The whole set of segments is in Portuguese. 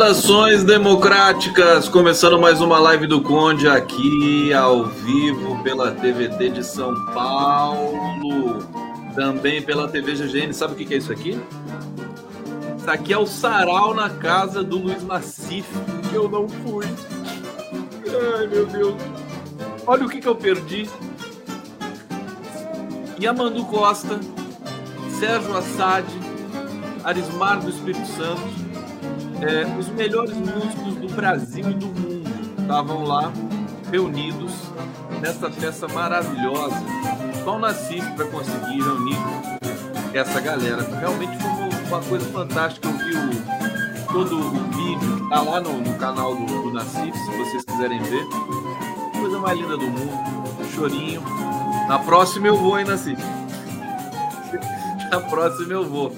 Saudações democráticas, começando mais uma live do Conde aqui ao vivo pela TVT de São Paulo, também pela TV GGN. Sabe o que é isso aqui? Isso aqui é o sarau na casa do Luiz Nassif, que eu não fui. Ai meu Deus, olha o que, que eu perdi. Yamandu Costa, Sérgio Assad, Arismar do Espírito Santo é, os melhores músicos do Brasil e do mundo estavam lá reunidos nessa festa maravilhosa. Só o Nassif para conseguir reunir essa galera. Realmente foi uma coisa fantástica. Eu vi o, todo o vídeo, tá lá no, no canal do, do Nassif, se vocês quiserem ver. Coisa mais linda do mundo. Chorinho. Na próxima eu vou, hein, Nassif? Na próxima eu vou.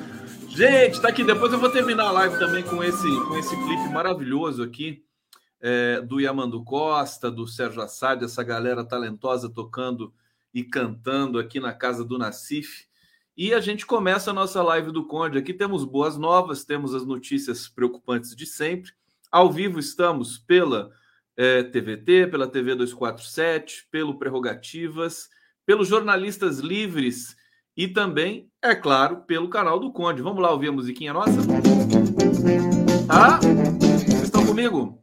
Gente, tá aqui. Depois eu vou terminar a live também com esse, com esse clipe maravilhoso aqui é, do Yamandu Costa, do Sérgio Assad, essa galera talentosa tocando e cantando aqui na casa do Nacif. E a gente começa a nossa live do Conde. Aqui temos boas novas, temos as notícias preocupantes de sempre. Ao vivo estamos pela é, TVT, pela TV 247, pelo Prerrogativas, pelos jornalistas livres e também, é claro, pelo canal do Conde. Vamos lá ouvir a musiquinha nossa? Tá? Vocês estão comigo?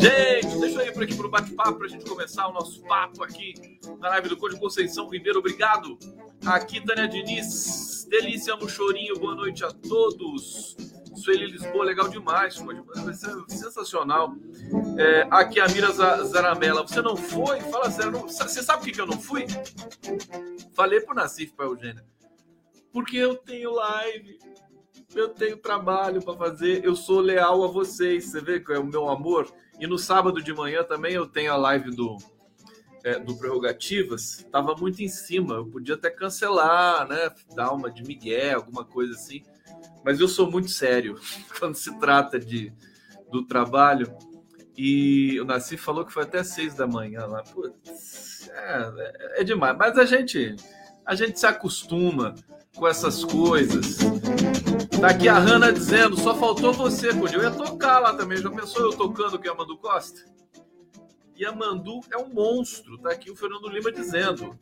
Gente, deixa eu ir por aqui para o bate-papo para a gente começar o nosso papo aqui na live do Conde Conceição Ribeiro. Obrigado. Aqui, Tânia Diniz. Delícia no chorinho. Boa noite a todos. Sueli Lisboa, legal demais, ser sensacional. É, aqui a Mira Zaramela, você não foi? Fala sério, não, você sabe por que eu não fui? Falei pro Nassif, para Eugênia. Porque eu tenho live, eu tenho trabalho para fazer, eu sou leal a vocês, você vê que é o meu amor. E no sábado de manhã também eu tenho a live do, é, do Prerrogativas, estava muito em cima, eu podia até cancelar, né? Dar uma de Miguel, alguma coisa assim mas eu sou muito sério quando se trata de, do trabalho. E o Nasci falou que foi até seis da manhã lá. Putz, é, é demais. Mas a gente, a gente se acostuma com essas coisas. Tá aqui a Hanna dizendo, só faltou você, Cody. Eu ia tocar lá também. Já pensou eu tocando que é Amandu Costa? E a Mandu é um monstro. Tá aqui o Fernando Lima dizendo.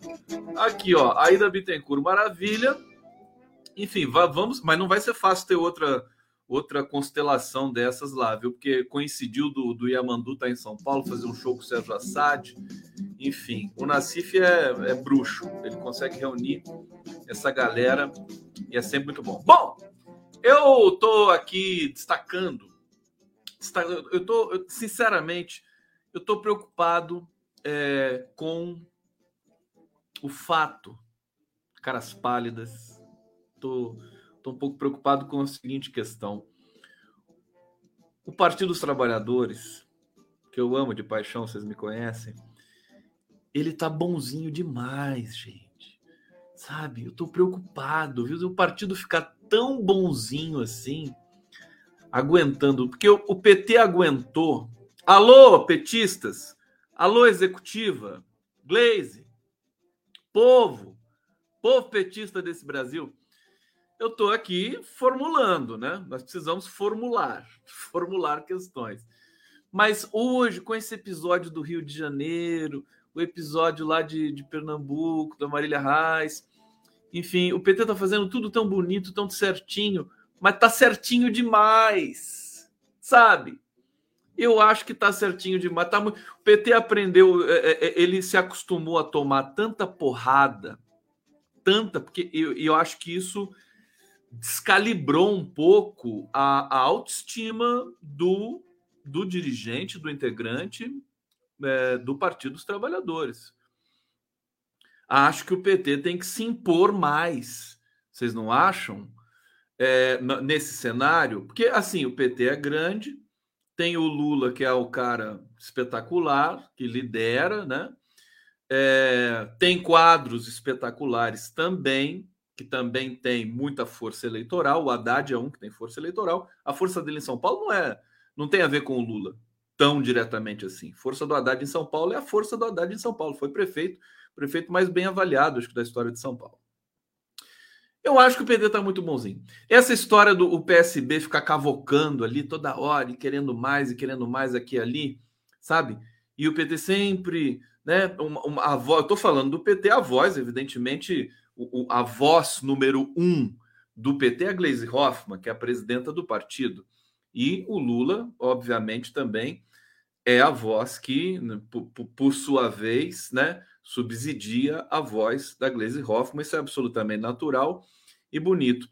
Aqui, ó, Aida Bittencourt, maravilha. Enfim, vamos, mas não vai ser fácil ter outra outra constelação dessas lá, viu? Porque coincidiu do, do Yamandu estar tá em São Paulo, fazer um show com o Sérgio Assad. Enfim, o Nassif é, é bruxo, ele consegue reunir essa galera e é sempre muito bom. Bom, eu tô aqui destacando, eu tô, sinceramente, eu tô preocupado é, com o fato, caras pálidas, Estou um pouco preocupado com a seguinte questão. O Partido dos Trabalhadores, que eu amo de paixão, vocês me conhecem, ele tá bonzinho demais, gente. Sabe? Eu tô preocupado, viu? O partido ficar tão bonzinho assim, aguentando, porque o, o PT aguentou. Alô, petistas! Alô, executiva! Glaze! Povo! Povo petista desse Brasil! Eu estou aqui formulando, né? Nós precisamos formular, formular questões. Mas hoje, com esse episódio do Rio de Janeiro, o episódio lá de, de Pernambuco, da Marília Reis, enfim, o PT está fazendo tudo tão bonito, tão certinho, mas tá certinho demais, sabe? Eu acho que tá certinho demais. Tá. O PT aprendeu, é, é, é, ele se acostumou a tomar tanta porrada, tanta, porque eu, eu acho que isso descalibrou um pouco a, a autoestima do, do dirigente, do integrante é, do Partido dos Trabalhadores. Acho que o PT tem que se impor mais. Vocês não acham? É, nesse cenário, porque assim, o PT é grande, tem o Lula, que é o cara espetacular, que lidera, né? É, tem quadros espetaculares também, que também tem muita força eleitoral. O Haddad é um que tem força eleitoral. A força dele em São Paulo não é, não tem a ver com o Lula tão diretamente assim. Força do Haddad em São Paulo é a força do Haddad em São Paulo. Foi prefeito, prefeito mais bem avaliado, acho que da história de São Paulo. Eu acho que o PT está muito bonzinho. Essa história do o PSB ficar cavocando ali toda hora e querendo mais e querendo mais aqui e ali, sabe? E o PT sempre, né? Uma, uma, a voz, eu tô falando do PT, a voz, evidentemente, o, a voz número um do PT é a Gleisi Hoffmann, que é a presidenta do partido. E o Lula, obviamente, também é a voz que, né, por, por sua vez, né, subsidia a voz da Gleisi Hoffmann. Isso é absolutamente natural e bonito.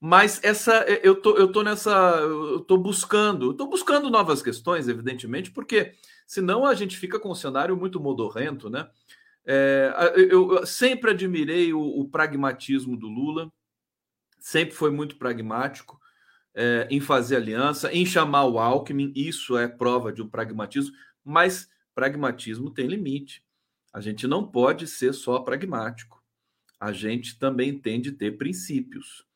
Mas essa eu tô, eu tô nessa, eu tô buscando, eu tô buscando novas questões, evidentemente, porque senão a gente fica com um cenário muito modorrento, né? É, eu, sempre admirei o, o, pragmatismo do Lula, sempre foi muito pragmático é, em fazer aliança, em chamar o Alckmin, isso é prova de um pragmatismo, mas pragmatismo tem limite. A gente não pode ser só pragmático. A gente também tem de ter princípios.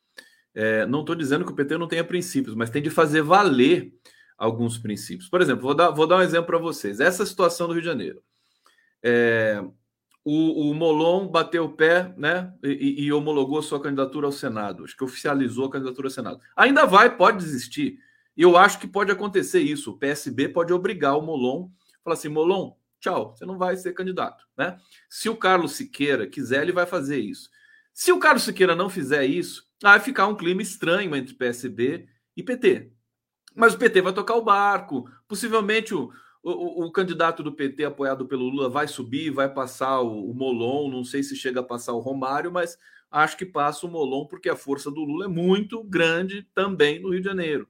É, não estou dizendo que o PT não tenha princípios, mas tem de fazer valer alguns princípios. Por exemplo, vou dar, vou dar um exemplo para vocês. Essa situação do Rio de Janeiro. É, o, o Molon bateu o pé né, e, e, homologou sua candidatura ao Senado. Acho que oficializou a candidatura ao Senado. Ainda vai, pode desistir. E eu acho que pode acontecer isso. O PSB pode obrigar o Molon, falar assim: Molon, tchau, você não vai ser candidato. Né? Se o Carlos Siqueira quiser, ele vai fazer isso. Se o Carlos Siqueira não fizer isso, vai ficar um clima estranho entre PSB e PT. Mas o PT vai tocar o barco. Possivelmente o, o, o, candidato do PT apoiado pelo Lula vai subir, vai passar o, o, Molon. Não sei se chega a passar o Romário, mas acho que passa o Molon, porque a força do Lula é muito grande também no Rio de Janeiro.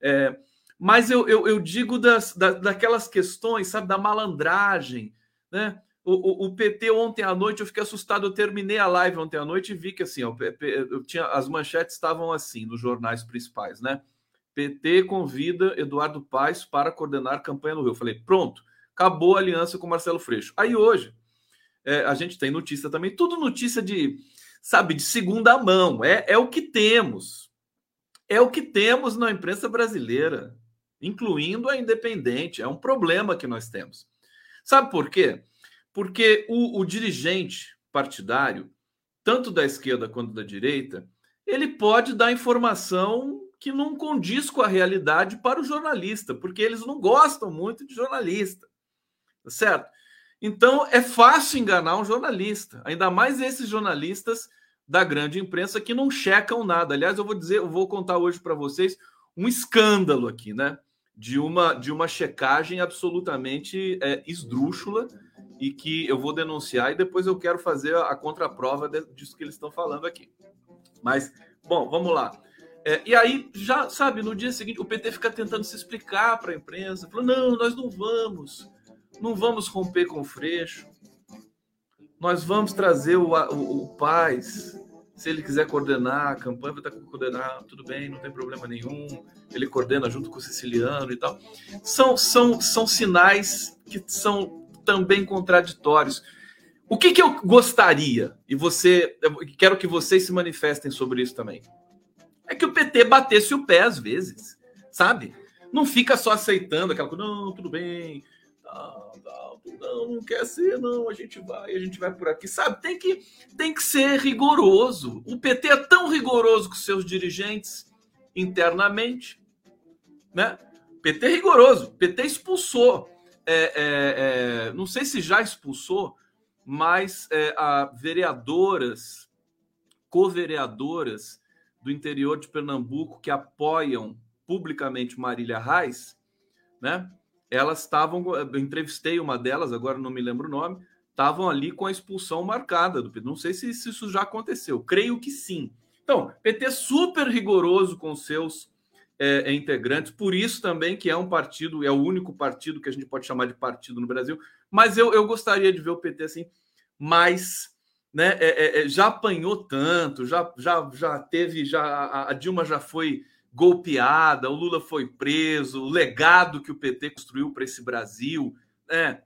É, mas eu, eu, eu digo das, da, daquelas questões, sabe, da malandragem, né? O, o, PT ontem à noite eu fiquei assustado. Eu terminei a live ontem à noite e vi que assim, ó, eu tinha as manchetes estavam assim nos jornais principais, né? PT convida Eduardo Paes para coordenar campanha no Rio. Eu falei, pronto, acabou a aliança com Marcelo Freixo. Aí hoje, é, a gente tem notícia também, tudo notícia de, sabe, de segunda mão. É, é o que temos. É o que temos na imprensa brasileira, incluindo a independente. É um problema que nós temos. Sabe por quê? Porque o, o dirigente partidário, tanto da esquerda quanto da direita, ele pode dar informação que não condiz com a realidade para o jornalista, porque eles não gostam muito de jornalista, tá certo? Então é fácil enganar um jornalista, ainda mais esses jornalistas da grande imprensa que não checam nada. Aliás, eu vou dizer, eu vou contar hoje para vocês um escândalo aqui, né? De uma de uma checagem absolutamente é, esdrúxula e que eu vou denunciar e depois eu quero fazer a contraprova disso que eles estão falando aqui. Mas, bom, vamos lá. É, e aí, já sabe, no dia seguinte, o PT fica tentando se explicar para a imprensa, falando: não, nós não vamos, não vamos romper com o Freixo, nós vamos trazer o, o, o Paz. Se ele quiser coordenar a campanha, vai estar coordenar, tudo bem, não tem problema nenhum. Ele coordena junto com o siciliano e tal. São, são, são sinais que são também contraditórios. O que, que eu gostaria, e você, quero que vocês se manifestem sobre isso também, é que o PT batesse o pé às vezes, sabe? Não fica só aceitando aquela coisa, não, tudo bem, não, não, não, não quer ser, não, a gente vai, a gente vai por aqui, sabe? Tem que, tem que ser rigoroso. O PT é tão rigoroso com seus dirigentes internamente, né? PT é rigoroso, PT expulsou, é, é, é, não sei se já expulsou, mas é, a vereadoras, co-vereadoras do interior de Pernambuco que apoiam publicamente Marília Reis, né? Elas estavam, entrevistei uma delas, agora não me lembro o nome, estavam ali com a expulsão marcada do PT. Não sei se, se isso já aconteceu, creio que sim. Então, PT super rigoroso com seus é, é, integrantes, por isso também que é um partido, é o único partido que a gente pode chamar de partido no Brasil, mas eu, eu gostaria de ver o PT assim, mais né, é, é, é, já apanhou tanto, já, já, já teve, já a Dilma já foi golpeada, o Lula foi preso, o legado que o PT construiu para esse Brasil, né,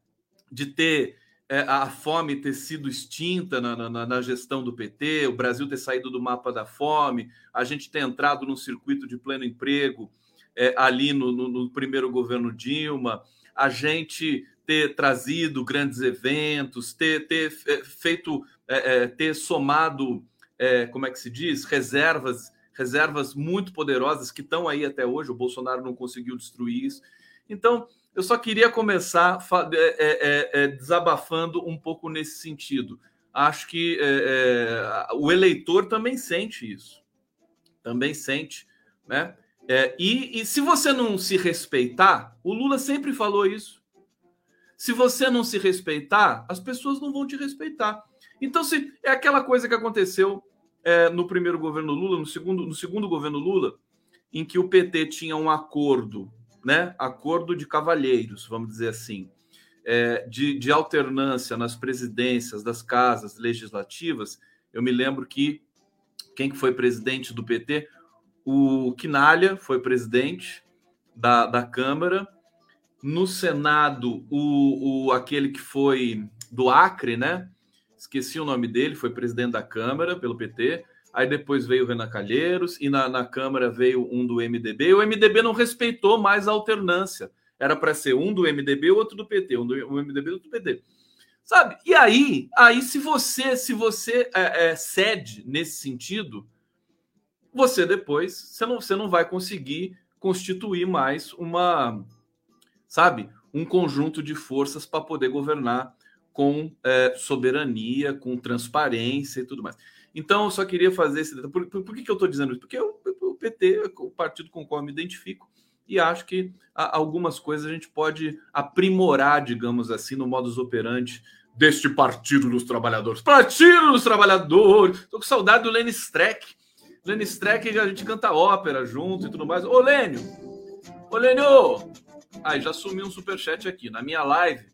de ter é, a fome ter sido extinta na, na, na, gestão do PT, o Brasil ter saído do mapa da fome, a gente ter entrado num circuito de pleno emprego é, ali no, no, no primeiro governo Dilma, a gente ter trazido grandes eventos, ter, ter é, feito é, é, ter somado, é, como é que se diz, reservas, reservas muito poderosas que estão aí até hoje. O Bolsonaro não conseguiu destruir isso. Então, eu só queria começar é, é, desabafando um pouco nesse sentido. Acho que o eleitor também sente isso, também sente, né? E, e se você não se respeitar, o Lula sempre falou isso. Se você não se respeitar, as pessoas não vão te respeitar. Então, se é aquela coisa que aconteceu é, no primeiro governo Lula, no segundo, no segundo governo Lula, em que o PT tinha um acordo, né? Acordo de cavalheiros, vamos dizer assim, é, de, de alternância nas presidências das casas legislativas. Eu me lembro que quem que foi presidente do PT? O Quinalha foi presidente da, da Câmara. No Senado, o, o aquele que foi do Acre, né? Esqueci o nome dele, foi presidente da Câmara pelo PT. Aí depois veio o Renan Calheiros e na, na Câmara veio um do MDB. E o MDB não respeitou mais a alternância. Era para ser um do MDB, outro do PT, um do um MDB, outro do PT. Sabe? E aí, aí se você se você é, é, cede nesse sentido, você depois você não, você não vai conseguir constituir mais uma, sabe, um conjunto de forças para poder governar com é, soberania, com transparência e tudo mais. Então, eu só queria fazer esse. Por, por, por que, que eu estou dizendo isso? Porque o, o PT, o partido com o qual eu me identifico, e acho que algumas coisas a gente pode aprimorar, digamos assim, no modus operandi deste Partido dos Trabalhadores. Partido dos Trabalhadores! Estou com saudade do Lenny Streck. Lenny Streck, a gente canta ópera junto e tudo mais. Ô, Lênio! Ô, Lênio! Aí, já sumiu um superchat aqui. Na minha live,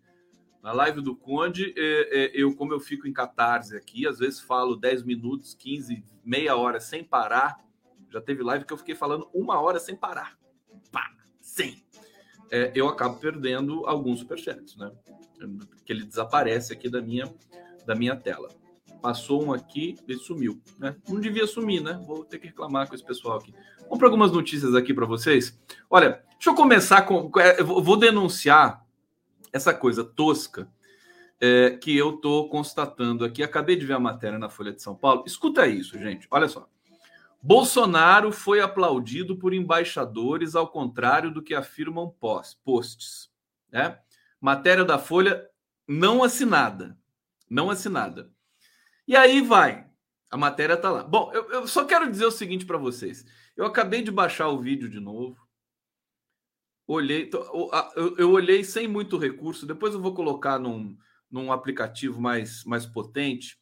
na live do Conde, é, é, eu, como eu fico em catarse aqui, às vezes falo 10 minutos, 15, meia hora sem parar. Já teve live que eu fiquei falando uma hora sem parar. Pá, sem. É, eu acabo perdendo alguns superchats, né? Que ele desaparece aqui da minha, da minha tela. Passou um aqui e sumiu, né? Não devia sumir, né? Vou ter que reclamar com esse pessoal aqui. Vamos para algumas notícias aqui para vocês. Olha, deixa eu começar com. Eu vou denunciar essa coisa tosca é, que eu estou constatando aqui. Acabei de ver a matéria na Folha de São Paulo. Escuta isso, gente. Olha só. Bolsonaro foi aplaudido por embaixadores, ao contrário do que afirmam posts. Né? Matéria da Folha não assinada. Não assinada. E aí vai. A matéria está lá. Bom, eu, eu só quero dizer o seguinte para vocês. Eu acabei de baixar o vídeo de novo olhei, eu, olhei sem muito recurso. Depois eu vou colocar num, num aplicativo mais, mais potente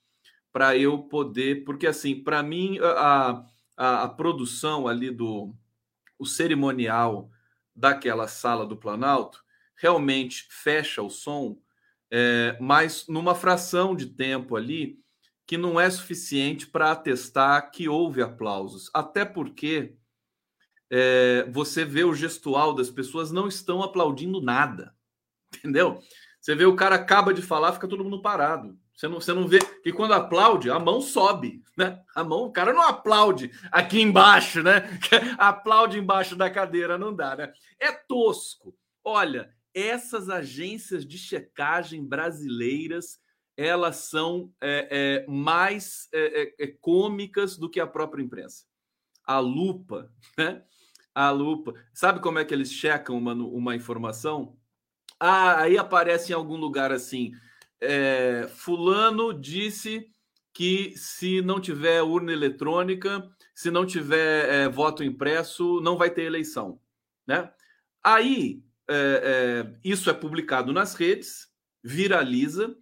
para eu poder, porque assim, para mim a, a, a, produção ali do o cerimonial daquela sala do Planalto realmente fecha o som, é, mas numa fração de tempo ali que não é suficiente para atestar que houve aplausos, até porque é, você vê o gestual das pessoas não estão aplaudindo nada, entendeu? Você vê o cara acaba de falar, fica todo mundo parado. Você não, você não vê que quando aplaude, a mão sobe, né? A mão, o cara não aplaude aqui embaixo, né? aplaude embaixo da cadeira, não dá, né? É tosco. Olha, essas agências de checagem brasileiras elas são é, é, mais é, é, é, cômicas do que a própria imprensa. A lupa, né? A lupa. Sabe como é que eles checam uma, uma informação? Ah, aí aparece em algum lugar assim: é, Fulano disse que se não tiver urna eletrônica, se não tiver voto impresso, não vai ter eleição, né? Aí isso é publicado nas redes, viraliza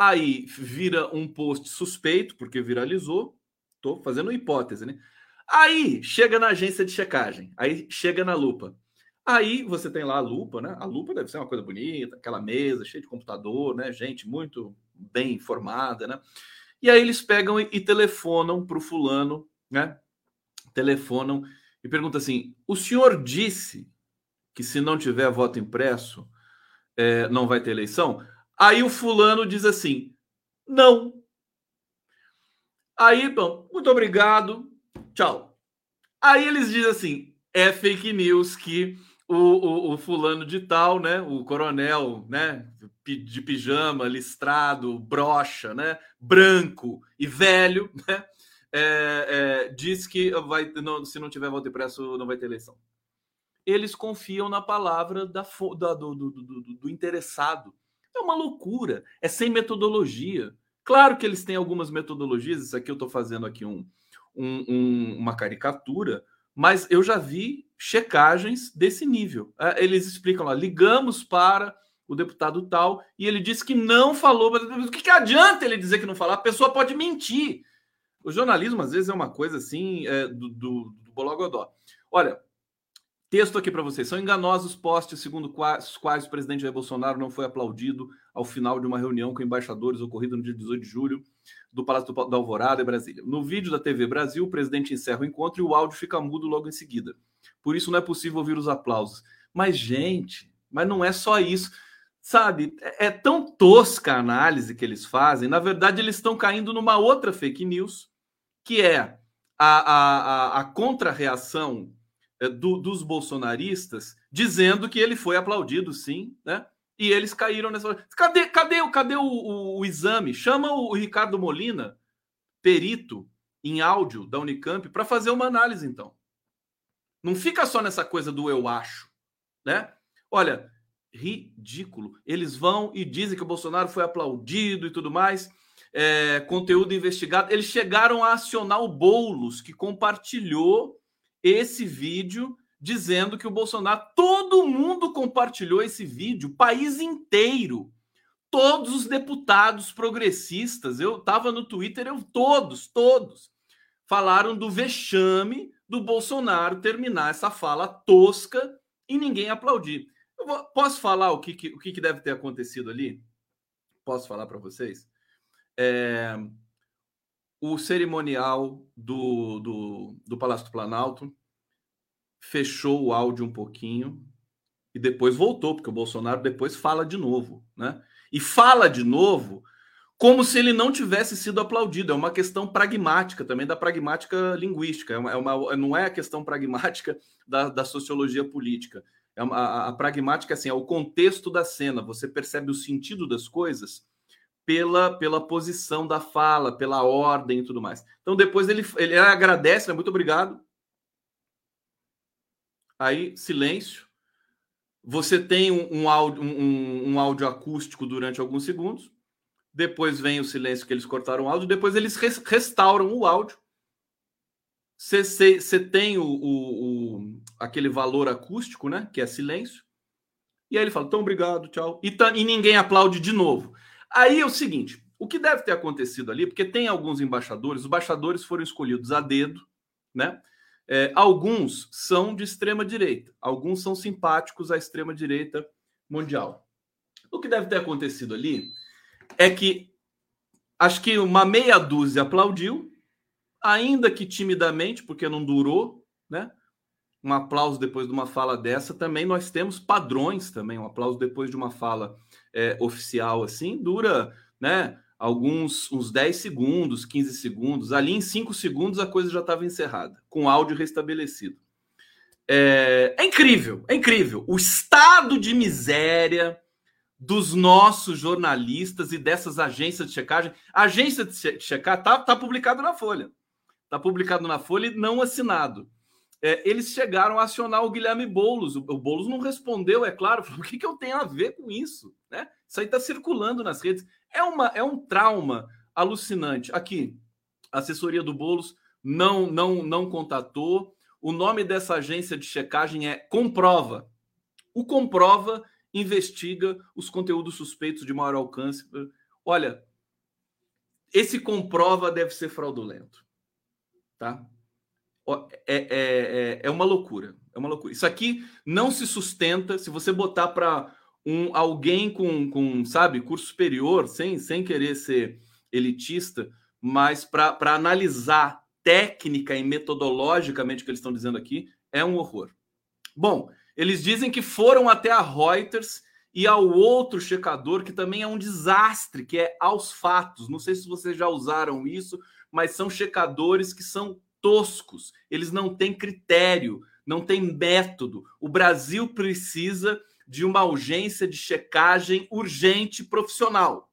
Aí vira um post suspeito, porque viralizou. Estou fazendo hipótese, né? Aí chega na agência de checagem, aí chega na lupa. Aí você tem lá a lupa, né? A lupa deve ser uma coisa bonita, aquela mesa cheia de computador, né? Gente muito bem informada, né? E aí eles pegam e, telefonam para o fulano, né? Telefonam e perguntam assim: o senhor disse que se não tiver voto impresso, é, não vai ter eleição? Aí o fulano diz assim: não. Aí, bom, muito obrigado, tchau. Aí eles dizem assim: é fake news que o, o, o fulano de tal, né, o coronel, né, de pijama, listrado, brocha, né, branco e velho, né, é, é, diz que vai, não, se não tiver voto impresso não vai ter eleição. Eles confiam na palavra da, da do, do, do, do interessado é uma loucura, é sem metodologia. Claro que eles têm algumas metodologias, isso aqui eu estou fazendo aqui um, um, um, uma caricatura, mas eu já vi checagens desse nível. É, eles explicam lá, ligamos para o deputado tal e ele disse que não falou. Mas o que, que adianta ele dizer que não falou? A pessoa pode mentir. O jornalismo, às vezes, é uma coisa assim é, do, do, do Bologodó. Olha, Texto aqui para vocês. São enganosos postes segundo os quais o presidente Jair Bolsonaro não foi aplaudido ao final de uma reunião com embaixadores ocorrida no dia 18 de julho do Palácio da Alvorada, em Brasília. No vídeo da TV Brasil, o presidente encerra o encontro e o áudio fica mudo logo em seguida. Por isso não é possível ouvir os aplausos. Mas, gente, mas não é só isso. Sabe, é, é tão tosca a análise que eles fazem. Na verdade, eles estão caindo numa outra fake news, que é a, a, a, contra-reação é, do, dos bolsonaristas dizendo que ele foi aplaudido, sim, né? E eles caíram nessa. Cadê, cadê, cadê o, o, o exame? Chama o, Ricardo Molina, perito em áudio da Unicamp, para fazer uma análise, então. Não fica só nessa coisa do eu acho, né? Olha, ridículo. Eles vão e dizem que o Bolsonaro foi aplaudido e tudo mais. É, conteúdo investigado. Eles chegaram a acionar o Boulos, que compartilhou esse vídeo dizendo que o Bolsonaro, todo mundo compartilhou esse vídeo, o país inteiro. Todos os deputados progressistas, eu estava no Twitter, eu todos, todos falaram do vexame do Bolsonaro terminar essa fala tosca e ninguém aplaudir. Vou, posso falar o que, que, o que, que deve ter acontecido ali? Posso falar para vocês? É, o cerimonial do, do, do Palácio do Planalto fechou o áudio um pouquinho e depois voltou, porque o Bolsonaro depois fala de novo, né? E fala de novo como se ele não tivesse sido aplaudido. É uma questão pragmática também, da pragmática linguística. É uma, é uma não é a questão pragmática da, da sociologia política. É uma, a, a, pragmática assim, é o contexto da cena. Você percebe o sentido das coisas pela, pela posição da fala, pela ordem e tudo mais. Então, depois ele, ele agradece, né? muito obrigado. Aí, silêncio. Você tem um, um, áudio, um, um áudio acústico durante alguns segundos. Depois vem o silêncio que eles cortaram o áudio. Depois eles restauram o áudio. Você tem o, o, o, aquele valor acústico, né? Que é silêncio. E aí ele fala, então obrigado, tchau. E, tá, e ninguém aplaude de novo. Aí é o seguinte: o que deve ter acontecido ali, porque tem alguns embaixadores, os embaixadores foram escolhidos a dedo, né? É, alguns são de extrema direita, alguns são simpáticos à extrema direita mundial. O que deve ter acontecido ali é que acho que uma meia dúzia aplaudiu, ainda que timidamente, porque não durou, né? um aplauso depois de uma fala dessa. Também nós temos padrões também. Um aplauso depois de uma fala é, oficial assim dura, né? Alguns uns 10 segundos, 15 segundos. Ali em 5 segundos a coisa já estava encerrada, com áudio restabelecido. É, é incrível, é incrível. O estado de miséria dos nossos jornalistas e dessas agências de checagem. A agência de checar tá, tá publicado na Folha. Tá publicado na Folha e não assinado é, eles chegaram a acionar o Guilherme Boulos. O, o Boulos não respondeu, é claro. Falou, o que, que eu tenho a ver com isso? Né? Isso aí está circulando nas redes. É, uma, é um trauma alucinante. Aqui, a assessoria do Boulos não, não, não contatou. O nome dessa agência de checagem é Comprova. O Comprova investiga os conteúdos suspeitos de maior alcance. Olha, esse Comprova deve ser fraudulento. Tá? É, é, é, é uma loucura. É uma loucura. Isso aqui não se sustenta se você botar para um alguém com, com, sabe, curso superior, sem, sem querer ser elitista, mas para analisar técnica e metodologicamente o que eles estão dizendo aqui, é um horror. Bom, eles dizem que foram até a Reuters e ao outro checador, que também é um desastre, que é aos fatos. Não sei se vocês já usaram isso, mas são checadores que são toscos, eles não têm critério, não têm método. O Brasil precisa de uma urgência de checagem urgente profissional.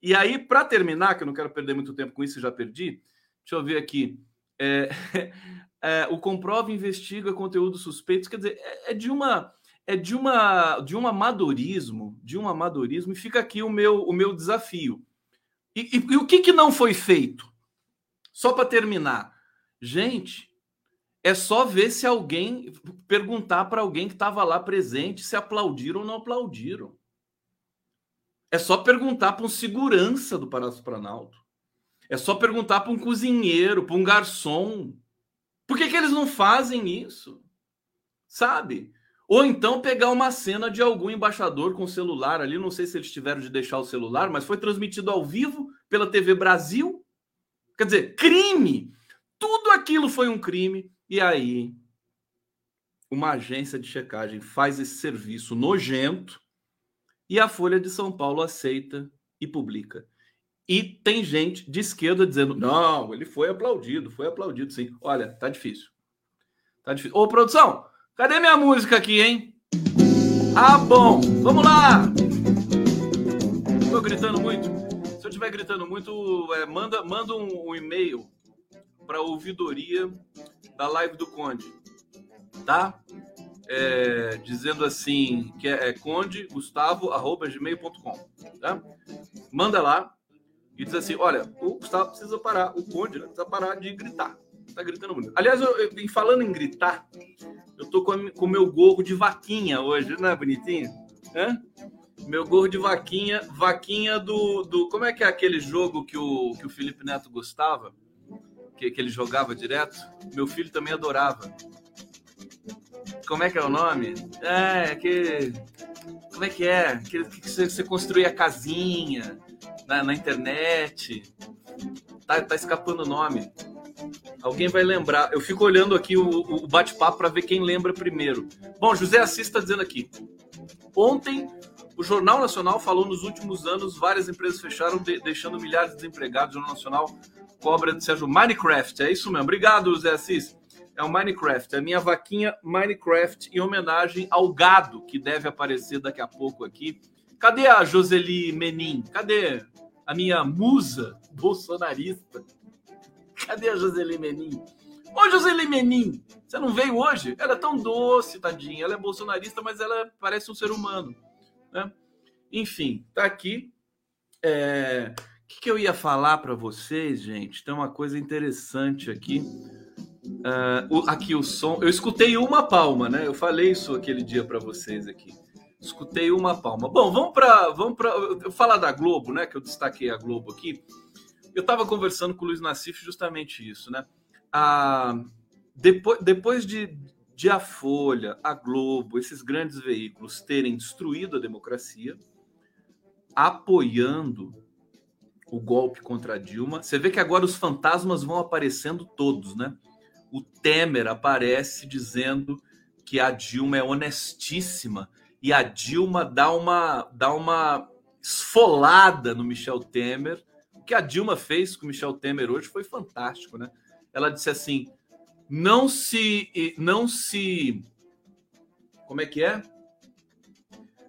E aí, para terminar, que eu não quero perder muito tempo com isso, já perdi, deixa eu ver aqui. É, é, o Comprova investiga conteúdos suspeitos, quer dizer, é, é, de uma é de uma de um amadorismo, de um amadorismo, e fica aqui o meu o meu desafio. E, e, e o que, que não foi feito? Só para terminar, Gente, é só ver se alguém perguntar para alguém que estava lá presente se aplaudiram ou não aplaudiram. É só perguntar para um segurança do Palácio Planalto. É só perguntar para um cozinheiro, para um garçom. Por que, que eles não fazem isso? Sabe? Ou então pegar uma cena de algum embaixador com celular ali, não sei se eles tiveram de deixar o celular, mas foi transmitido ao vivo pela TV Brasil. Quer dizer, crime tudo aquilo foi um crime. E aí, uma agência de checagem faz esse serviço nojento e a Folha de São Paulo aceita e publica. E tem gente de esquerda dizendo: não, ele foi aplaudido, foi aplaudido sim. Olha, tá difícil. Tá difícil. Ô, produção, cadê minha música aqui, hein? Ah, bom, vamos lá! Tô gritando muito. Se eu estiver gritando muito, é, manda, manda um, um e-mail para a ouvidoria da live do Conde, tá? É, dizendo assim que é, é condegustavo@gmail.com, tá? Manda lá e diz assim, olha, o Gustavo precisa parar, o Conde né, precisa parar de gritar. Tá gritando muito. Aliás, eu, eu, falando em gritar, eu tô com o meu gorro de vaquinha hoje, não é bonitinho? Hã? Meu gorro de vaquinha, vaquinha do, do. Como é que é aquele jogo que o, que o Felipe Neto gostava? Que, que ele jogava direto, meu filho também adorava. Como é que é o nome? É, que. Como é que é? Que, que você, você construía casinha na, na internet. Tá, tá escapando o nome. Alguém vai lembrar. Eu fico olhando aqui o, o bate-papo para ver quem lembra primeiro. Bom, José Assis está dizendo aqui. Ontem, o Jornal Nacional falou nos últimos anos várias empresas fecharam, de, deixando milhares de desempregados. O Jornal Nacional cobra de Sérgio Minecraft. É isso mesmo. Obrigado, Zé Assis. É o Minecraft, é a minha vaquinha Minecraft em homenagem ao gado que deve aparecer daqui a pouco aqui. Cadê a Joseli Menin? Cadê a minha musa bolsonarista? Cadê a Joseli Menin? Ô, Joseli Menin, você não veio hoje? Ela é tão doce, tadinha. Ela é bolsonarista, mas ela parece um ser humano. Né? Enfim, tá aqui. É que, que eu ia falar para vocês, gente? Tem uma coisa interessante aqui. Uh, o, aqui o som. Eu escutei uma palma, né? Eu falei isso aquele dia para vocês aqui. Escutei uma palma. Bom, vamos para vamos para falar da Globo, né? Que eu destaquei a Globo aqui. Eu estava conversando com o Luiz Nassif justamente isso, né? Ah, depois, depois de, de a Folha, a Globo, esses grandes veículos terem destruído a democracia, apoiando o golpe contra Dilma. Você vê que agora os fantasmas vão aparecendo todos, né? o Temer aparece dizendo que a Dilma é honestíssima e a Dilma dá uma dá uma esfolada no Michel Temer. O que a Dilma fez com o Michel Temer hoje foi fantástico, né? Ela disse assim: "Não se não se como é que é?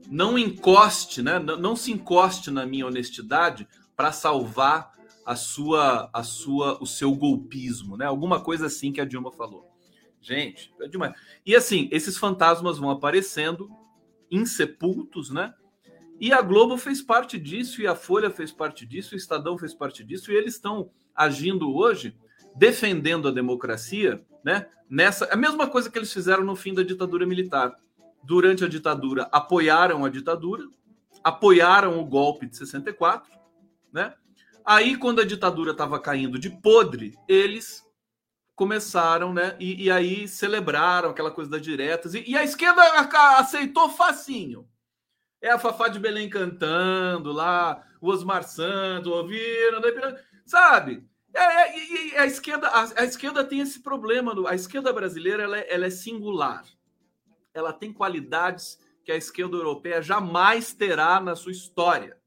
Não encoste, né? Não, não se encoste na minha honestidade para salvar a sua a sua o seu golpismo, né? Alguma coisa assim que a Dilma falou. Gente, é demais. E assim, esses fantasmas vão aparecendo insepultos, né? E a Globo fez parte disso, e a Folha fez parte disso, o Estadão fez parte disso, e eles estão agindo hoje defendendo a democracia, né? Nessa a mesma coisa que eles fizeram no fim da ditadura militar. Durante a ditadura, apoiaram a ditadura, apoiaram o golpe de 64, né? Aí, quando a ditadura estava caindo de podre, eles começaram, né? E, e, aí celebraram aquela coisa das diretas. E, e, a esquerda aceitou facinho. É a Fafá de Belém cantando lá, o Osmar Santos ouviram, sabe? É, é, e a esquerda, a, a, esquerda tem esse problema. A esquerda brasileira ela é, ela é singular. Ela tem qualidades que a esquerda europeia jamais terá na sua história.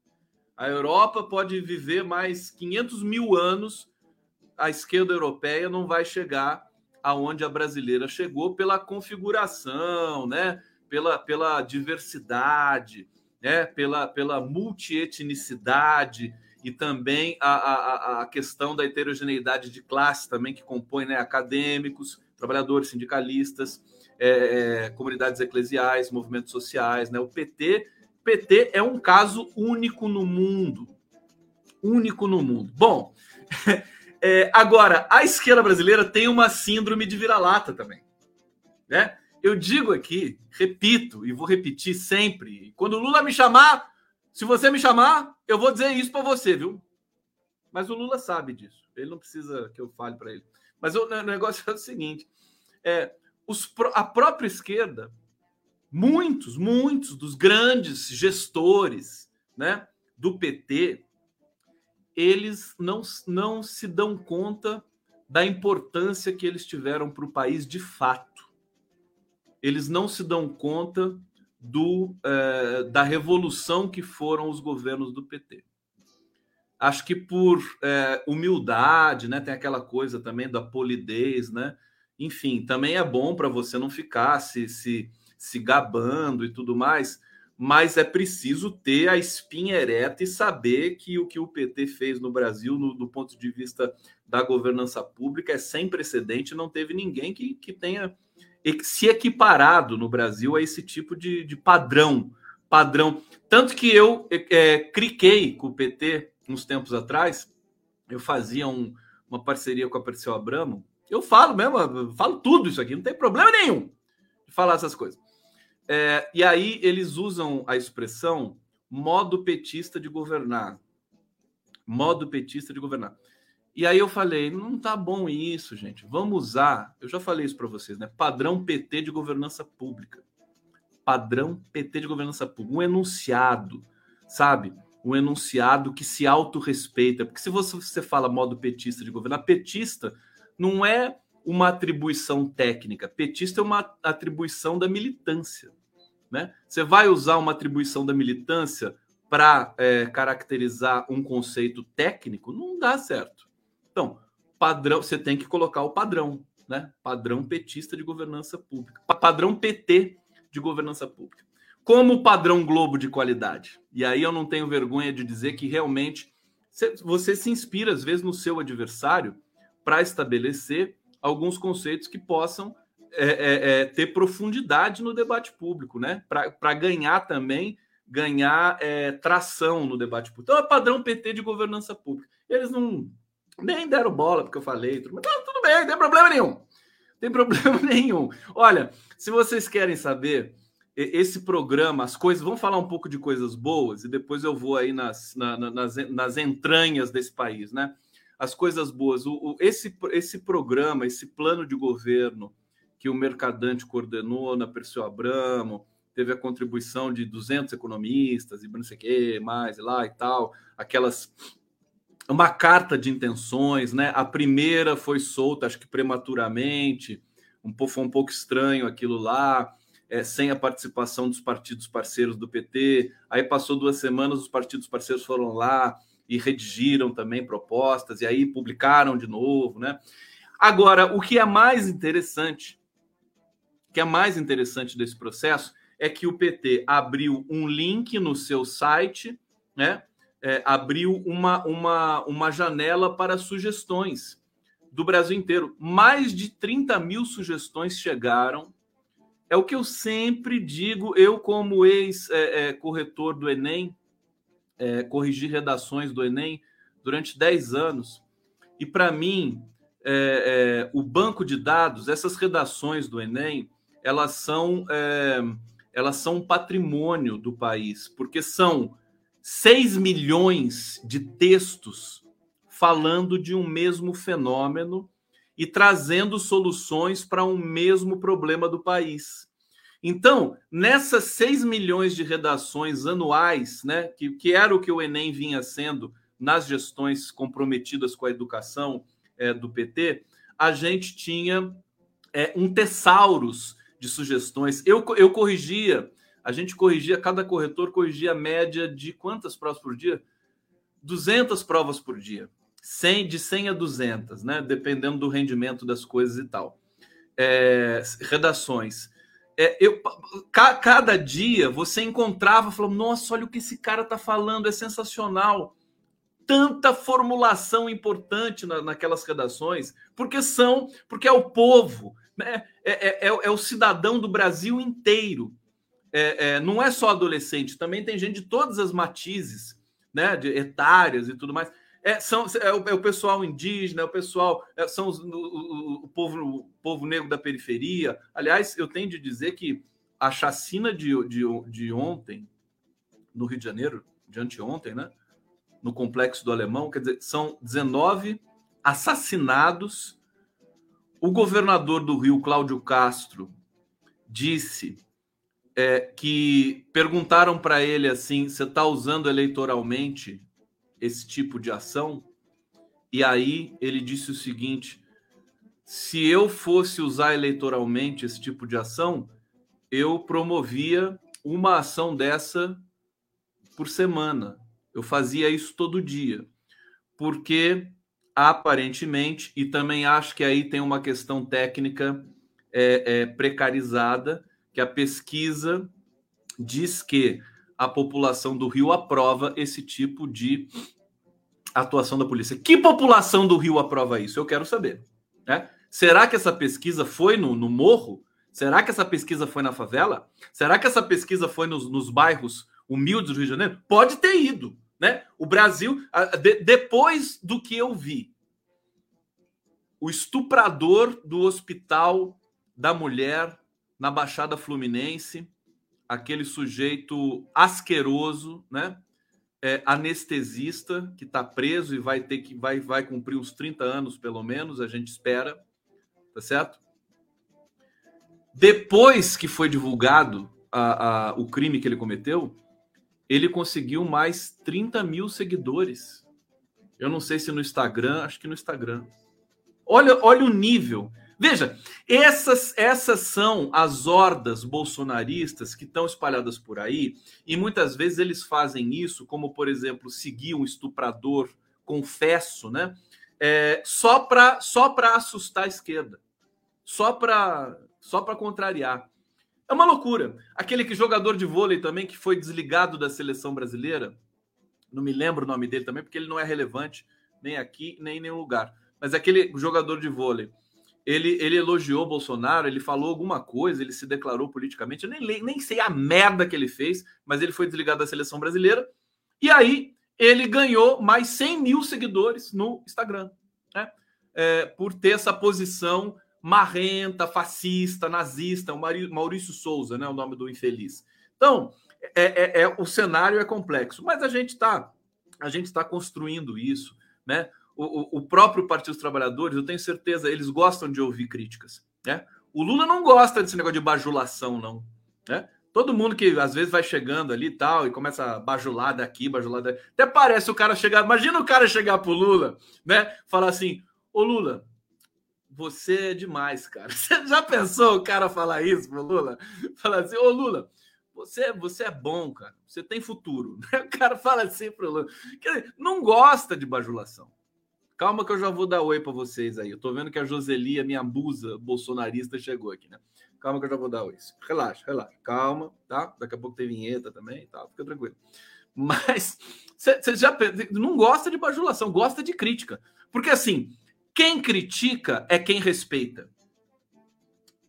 A Europa pode viver mais 500 mil anos, a esquerda europeia não vai chegar aonde a brasileira chegou pela configuração, né? pela, pela diversidade, né? pela, pela multietnicidade e também a, a, a questão da heterogeneidade de classe também que compõe né? acadêmicos, trabalhadores, sindicalistas, é, é, comunidades eclesiais, movimentos sociais. Né? O PT PT é um caso único no mundo. Único no mundo. Bom, é, agora, a esquerda brasileira tem uma síndrome de vira-lata também. Né? Eu digo aqui, repito e vou repetir sempre: quando o Lula me chamar, se você me chamar, eu vou dizer isso para você, viu? Mas o Lula sabe disso. Ele não precisa que eu fale para ele. Mas o negócio é o seguinte: é, os, a própria esquerda muitos, muitos dos grandes gestores né, do PT, eles não, não se dão conta da importância que eles tiveram para o país de fato. Eles não se dão conta do, é, da revolução que foram os governos do PT. Acho que por é, humildade, né, tem aquela coisa também da polidez, né? Enfim, também é bom para você não ficar se, se se gabando e tudo mais, mas é preciso ter a espinha ereta e saber que o que o PT fez no Brasil, no, do ponto de vista da governança pública, é sem precedente. Não teve ninguém que, que tenha se equiparado no Brasil a esse tipo de, de padrão. Padrão. Tanto que eu é, é criquei com o PT uns tempos atrás, eu fazia um, uma parceria com a Perseu Abramo. Eu falo mesmo, eu falo tudo isso aqui, não tem problema nenhum de falar essas coisas. É, e aí eles usam a expressão modo petista de governar. Modo petista de governar. E aí eu falei, não tá bom isso, gente. Vamos usar, eu já falei isso para vocês, né? Padrão PT de governança pública. Padrão PT de governança pública, um enunciado, sabe? Um enunciado que se autorrespeita, porque se você, você fala modo petista de governar, petista não é uma atribuição técnica. Petista é uma atribuição da militância. Né? Você vai usar uma atribuição da militância para é, caracterizar um conceito técnico? Não dá certo. Então, padrão, você tem que colocar o padrão, né? Padrão petista de governança pública, padrão PT de governança pública, como padrão Globo de qualidade. E aí eu não tenho vergonha de dizer que realmente você se inspira às vezes no seu adversário para estabelecer alguns conceitos que possam é, é, é, ter profundidade no debate público, né? Para ganhar também, ganhar é, tração no debate público. Então é padrão PT de governança pública. Eles não nem deram bola porque eu falei, tudo, mas tudo bem, não tem problema nenhum. Não tem problema nenhum. Olha, se vocês querem saber esse programa, as coisas, vamos falar um pouco de coisas boas e depois eu vou aí nas, na, nas, nas entranhas desse país, né? As coisas boas. O, o, esse, esse programa, esse plano de governo, que o Mercadante coordenou na Perseu Abramo, teve a contribuição de 200 economistas e não sei o que mais, lá e tal, aquelas uma carta de intenções, né? A primeira foi solta, acho que prematuramente, um pouco, foi um pouco estranho aquilo lá, é, sem a participação dos partidos parceiros do PT. Aí passou duas semanas, os partidos parceiros foram lá e redigiram também propostas, e aí publicaram de novo, né? Agora, o que é mais interessante, que é mais interessante desse processo é que o PT abriu um link no seu site, né? É, abriu uma, uma, uma janela para sugestões do Brasil inteiro. Mais de 30 mil sugestões chegaram. É o que eu sempre digo, eu, como ex-corretor é, é, do Enem, é, corrigi redações do Enem durante 10 anos. E para mim, é, é, o banco de dados, essas redações do Enem, elas são, é, elas são patrimônio do país, porque são 6 milhões de textos falando de um mesmo fenômeno e trazendo soluções para um mesmo problema do país. Então, nessas 6 milhões de redações anuais, né, que, que era o que o Enem vinha sendo nas gestões comprometidas com a educação é, do PT, a gente tinha é, um tesauros de sugestões. Eu, eu corrigia, a gente corrigia, cada corretor corrigia a média de quantas provas por dia? 200 provas por dia. 100, de 100 a 200, né? dependendo do rendimento das coisas e tal. É, redações. É, eu, ca, cada dia você encontrava, falou, nossa, olha o que esse cara está falando, é sensacional. Tanta formulação importante na, naquelas redações, porque são, porque é o povo? É, é, é, é o cidadão do Brasil inteiro. É, é, não é só adolescente, também tem gente de todas as matizes, né, de etárias e tudo mais. É, são, é, o, é o pessoal indígena, é o pessoal, é, são os, o, o, o, povo, o povo negro da periferia. Aliás, eu tenho de dizer que a chacina de, de, de ontem, no Rio de Janeiro, de anteontem, né? No complexo do Alemão, quer dizer, são 19 assassinados. O governador do Rio, Cláudio Castro, disse é, que perguntaram para ele assim: você está usando eleitoralmente esse tipo de ação. E aí ele disse o seguinte: se eu fosse usar eleitoralmente esse tipo de ação, eu promovia uma ação dessa por semana. Eu fazia isso todo dia. Porque aparentemente, e também acho que aí tem uma questão técnica é, é, precarizada, que a pesquisa diz que a população do Rio aprova esse tipo de atuação da polícia. Que população do Rio aprova isso? Eu quero saber. Né? Será que essa pesquisa foi no, no, morro? Será que essa pesquisa foi na favela? Será que essa pesquisa foi nos, nos bairros humildes do Rio de Janeiro? Pode ter ido. Né? O Brasil, de, depois do que eu vi, o estuprador do hospital da mulher na Baixada Fluminense, aquele sujeito asqueroso, né? É, anestesista que está preso e vai ter que vai, vai cumprir uns 30 anos, pelo menos, a gente espera, tá certo? Depois que foi divulgado a, a, o crime que ele cometeu, ele conseguiu mais 30 mil seguidores. Eu não sei se no Instagram, acho que no Instagram. Olha, olha o nível. Veja, essas, essas são as hordas bolsonaristas que estão espalhadas por aí, e muitas vezes eles fazem isso, como, por exemplo, seguir um estuprador, confesso, né? É, só para só assustar a esquerda, só para só contrariar. É uma loucura. Aquele que jogador de vôlei também que foi desligado da seleção brasileira, não me lembro o nome dele também, porque ele não é relevante nem aqui, nem em nenhum lugar. Mas aquele jogador de vôlei ele, ele elogiou Bolsonaro, ele falou alguma coisa, ele se declarou politicamente. Eu nem, nem sei a merda que ele fez, mas ele foi desligado da seleção brasileira. E aí ele ganhou mais 100 mil seguidores no Instagram, né? É, por ter essa posição marrenta, fascista, nazista, o Maurício Souza, né? O nome do infeliz. Então, é, é, é o cenário é complexo, mas a gente está a gente está construindo isso, né? o, o próprio Partido dos Trabalhadores, eu tenho certeza, eles gostam de ouvir críticas. Né? O Lula não gosta desse negócio de bajulação, não. Né? Todo mundo que às vezes vai chegando ali e tal, e começa a bajular daqui, bajular daqui. Até parece o cara chegar. Imagina o cara chegar pro Lula, né? Falar assim: Ô Lula, você é demais, cara. Você já pensou o cara falar isso pro Lula? Falar assim: Ô Lula, você, você é bom, cara. Você tem futuro. O cara fala assim pro Lula. Não gosta de bajulação. Calma que eu já vou dar oi para vocês aí. Eu tô vendo que a Joseli, a minha musa bolsonarista, chegou aqui, né? Calma que eu já vou dar isso. Relaxa, relaxa. Calma, tá? Daqui a pouco tem vinheta também tá? Fica tranquilo. Mas você já não gosta de bajulação, gosta de crítica. Porque assim, quem critica é quem respeita.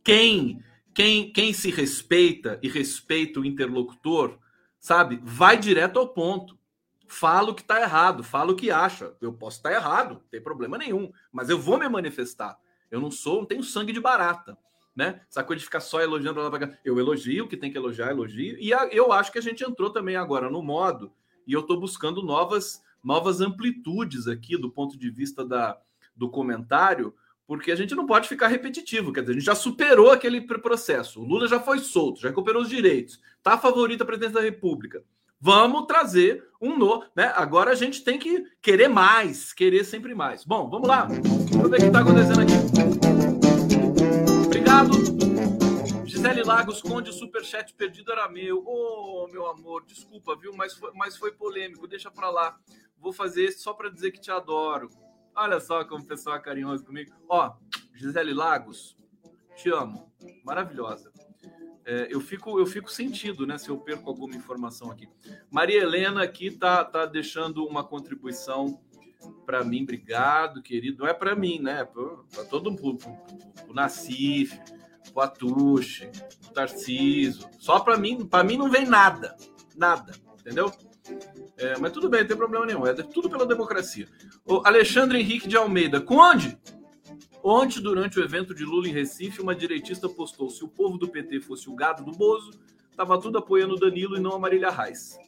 Quem, quem, quem se respeita e respeita o interlocutor, sabe? Vai direto ao ponto. Fala o que está errado, fala o que acha. Eu posso estar tá errado, não tem problema nenhum, mas eu vou me manifestar. Eu não sou, não tenho sangue de barata né? Essa coisa de ficar só elogiando. Eu elogio o que tem que elogiar, elogio. E a, eu acho que a gente entrou também agora no modo, e eu estou buscando novas, novas amplitudes aqui do ponto de vista da, do comentário, porque a gente não pode ficar repetitivo. Quer dizer, a gente já superou aquele processo. O Lula já foi solto, já recuperou os direitos, está favorito a presidência da República. Vamos trazer um novo, né? Agora a gente tem que querer mais, querer sempre mais. Bom, vamos lá. Ver o que está acontecendo aqui. Obrigado. Gisele Lagos, Conde, o superchat perdido era meu. Ô, oh, meu amor, desculpa, viu? Mas foi, mas foi polêmico, deixa pra lá. Vou fazer só pra dizer que te adoro. Olha só como o pessoal é carinhoso comigo. Ó, Gisele Lagos, te amo. Maravilhosa. É, eu, fico, eu fico sentido, né? Se eu perco alguma informação aqui. Maria Helena aqui tá, tá deixando uma contribuição para mim, obrigado, querido. Não é para mim, né? Para todo mundo, o Nassif, o Atuche, o Tarciso. Só para mim, para mim não vem nada, nada, entendeu? É, mas tudo bem, não tem problema nenhum. É tudo pela democracia. O Alexandre Henrique de Almeida, onde? Ontem, durante o evento de Lula em Recife, uma direitista postou: se o povo do PT fosse o gado do Bozo, estava tudo apoiando o Danilo e não a Marília Reis.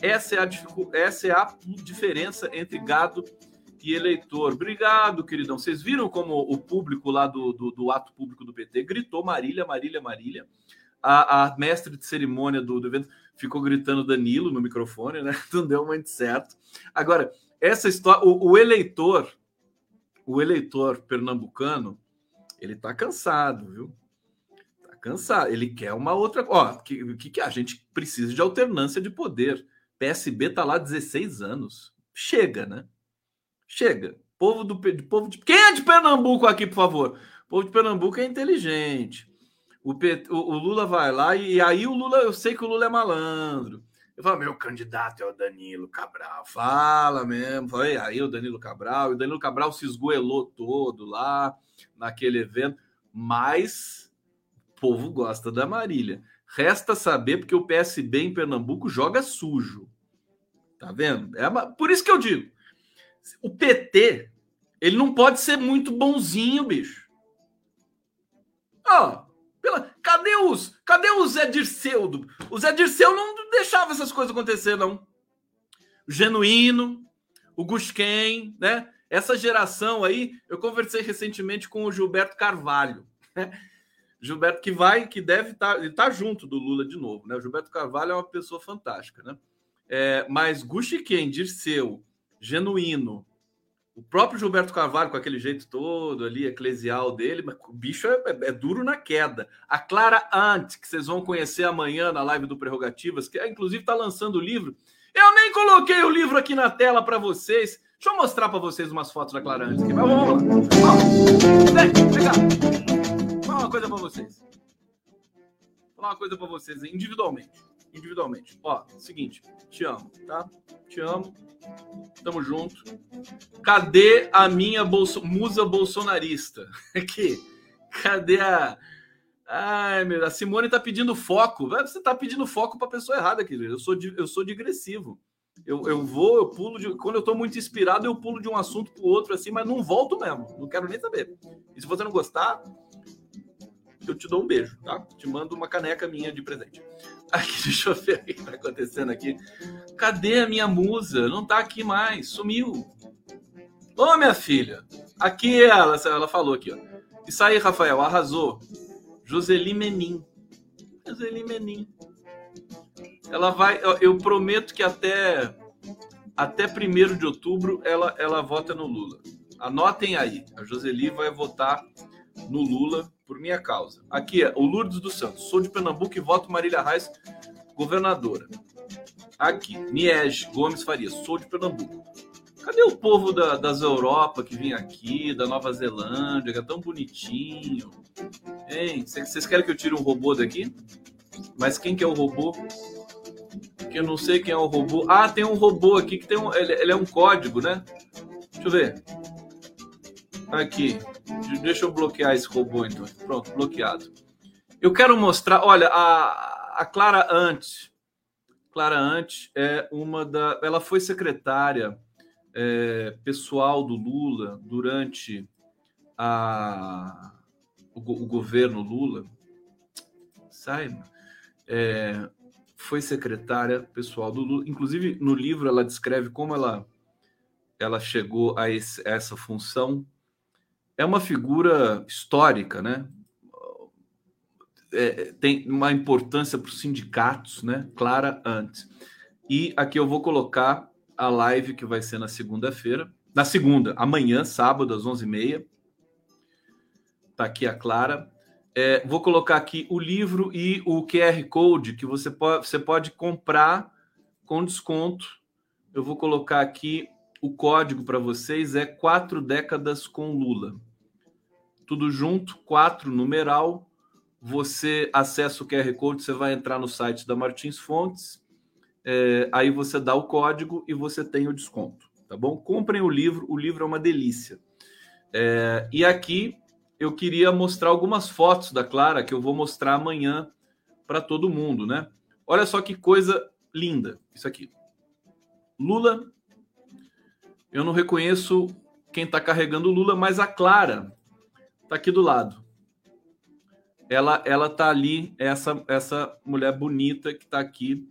Essa é a, essa é a diferença entre gado e eleitor. Obrigado, queridão. Vocês viram como o público lá do, do, do ato público do PT gritou Marília, Marília, Marília. A, a mestre de cerimônia do, do, evento ficou gritando Danilo no microfone, né? Não deu muito certo. Agora, essa história, o, o eleitor, o eleitor pernambucano, ele tá cansado, viu? Tá cansado. Ele quer uma outra. Ó, que, que, que a gente precisa de alternância de poder PSB tá lá 16 anos. Chega, né? Chega. Povo do povo de, quem é de Pernambuco aqui, por favor? O povo de Pernambuco é inteligente. O, o, Lula vai lá e aí o Lula, eu sei que o Lula é malandro. Eu falo, meu candidato é o Danilo Cabral. Fala mesmo. Falei, aí o Danilo Cabral. E o Danilo Cabral se esgoelou todo lá naquele evento. Mas o povo gosta da Marília. Resta saber porque o PSB em Pernambuco joga sujo. Tá vendo? É uma... Por isso que eu digo, o PT, ele não pode ser muito bonzinho, bicho. Ó, pela... cadê os, cadê o Zé Dirceu? O Zé Dirceu não deixava essas coisas acontecer, não. O Genuíno, o Gusquen, né? Essa geração aí, eu conversei recentemente com o Gilberto Carvalho, né? Gilberto que vai, que deve estar, tá, ele está junto do Lula de novo, né? O Gilberto Carvalho é uma pessoa fantástica, né? É, mas Guxiquem, Dirceu, Genuíno, o próprio Gilberto Carvalho com aquele jeito todo ali, eclesial dele, mas o bicho é, é, é duro na queda. A Clara Ant, que vocês vão conhecer amanhã na live do Prerrogativas, que inclusive está lançando o livro. Eu nem coloquei o livro aqui na tela para vocês. Deixa eu mostrar para vocês umas fotos da Clara Ant aqui. Mas vamos lá. Vamos. Vem, vem cá falar uma coisa para vocês. Vou falar uma coisa para vocês individualmente. Individualmente. Ó, seguinte, te amo, tá? Te amo. Tamo junto. Cadê a minha bolso... musa bolsonarista? Aqui. Cadê a. Ai, meu, a Simone tá pedindo foco. Você tá pedindo foco para pessoa errada, querido. Eu sou, de, eu sou digressivo. Eu, eu vou, eu pulo de. Quando eu tô muito inspirado, eu pulo de um assunto pro outro, assim, mas não volto mesmo. Não quero nem saber. E se você não gostar, eu te dou um beijo, tá? Te mando uma caneca minha de presente. Aqui, deixa eu ver o que tá acontecendo aqui. Cadê a minha musa? Não tá aqui mais, sumiu. Ô, minha filha, aqui ela, ela falou aqui, ó. Isso aí, Rafael, arrasou. Joseli Menin. Joseli Menin. Ela vai, eu prometo que até até 1 de outubro ela, ela vota no Lula. Anotem aí, a Joseli vai votar no Lula por minha causa. Aqui é o Lourdes dos Santos. Sou de Pernambuco e voto Marília Reis, governadora. Aqui, Miege Gomes Farias. Sou de Pernambuco. Cadê o povo da, das Europa que vem aqui, da Nova Zelândia, que é tão bonitinho? Hein? Vocês querem que eu tire um robô daqui? Mas quem que é o robô? Que eu não sei quem é o robô. Ah, tem um robô aqui que tem um. Ele, ele é um código, né? Deixa eu ver. Aqui. Deixa eu bloquear esse robô então. Pronto, bloqueado. Eu quero mostrar. Olha, a, a Clara Ant. Clara Ant é uma da. Ela foi secretária é, pessoal do Lula durante a, o, o governo Lula. Sai, é, foi secretária pessoal do Lula. Inclusive, no livro, ela descreve como ela, ela chegou a, esse, a essa função. É uma figura histórica, né? É, tem uma importância para os sindicatos, né? Clara antes. E aqui eu vou colocar a live que vai ser na segunda-feira. Na segunda, amanhã, sábado, às 11h30. Tá aqui a Clara. É, vou colocar aqui o livro e o QR Code que você pode, você pode comprar com desconto. Eu vou colocar aqui o código para vocês: é quatro décadas com Lula. Tudo junto, quatro numeral. Você acessa o QR Code, você vai entrar no site da Martins Fontes. É, aí você dá o código e você tem o desconto, tá bom? Comprem o livro, o livro é uma delícia. É, e aqui eu queria mostrar algumas fotos da Clara que eu vou mostrar amanhã para todo mundo, né? Olha só que coisa linda isso aqui. Lula, eu não reconheço quem está carregando o Lula, mas a Clara está aqui do lado. Ela ela tá ali, essa essa mulher bonita que está aqui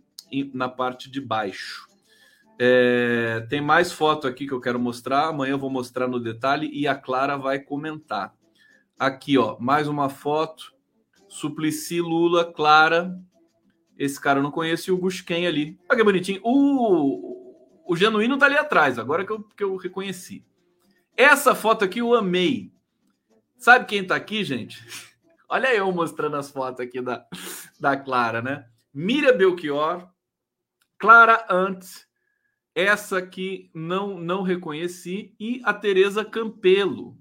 na parte de baixo. É, tem mais foto aqui que eu quero mostrar. Amanhã eu vou mostrar no detalhe e a Clara vai comentar. Aqui, ó, mais uma foto. Suplicy Lula, Clara. Esse cara eu não conheço e o Busquem ali. Olha que bonitinho. O, o Genuíno tá ali atrás, agora que eu, que eu reconheci. Essa foto aqui eu amei. Sabe quem tá aqui, gente? Olha eu mostrando as fotos aqui da, da Clara, né? Miriam Belchior, Clara Antes, essa que não não reconheci, e a Tereza Campelo.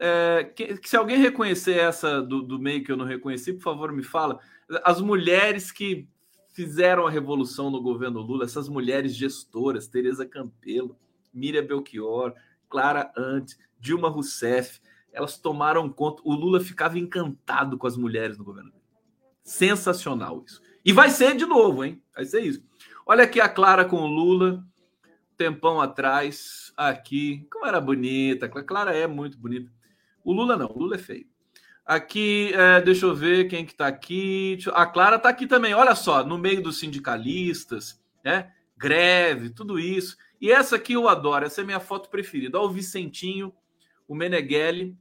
É, que, que se alguém reconhecer essa do, do meio que eu não reconheci, por favor, me fala. As mulheres que fizeram a revolução no governo Lula, essas mulheres gestoras, Tereza Campelo, Miriam Belchior, Clara Ant, Dilma Rousseff, elas tomaram conta. O Lula ficava encantado com as mulheres no governo. Sensacional isso. E vai ser de novo, hein? Vai ser isso. Olha aqui a Clara com o Lula, tempão atrás, aqui. Como era bonita. A Clara é muito bonita. O Lula não, o Lula é feio. Aqui, é, deixa eu ver quem que tá aqui. A Clara tá aqui também. Olha só, no meio dos sindicalistas, né? Greve, tudo isso. E essa aqui eu adoro, essa é minha foto preferida. Olha o Vicentinho, o Meneghelli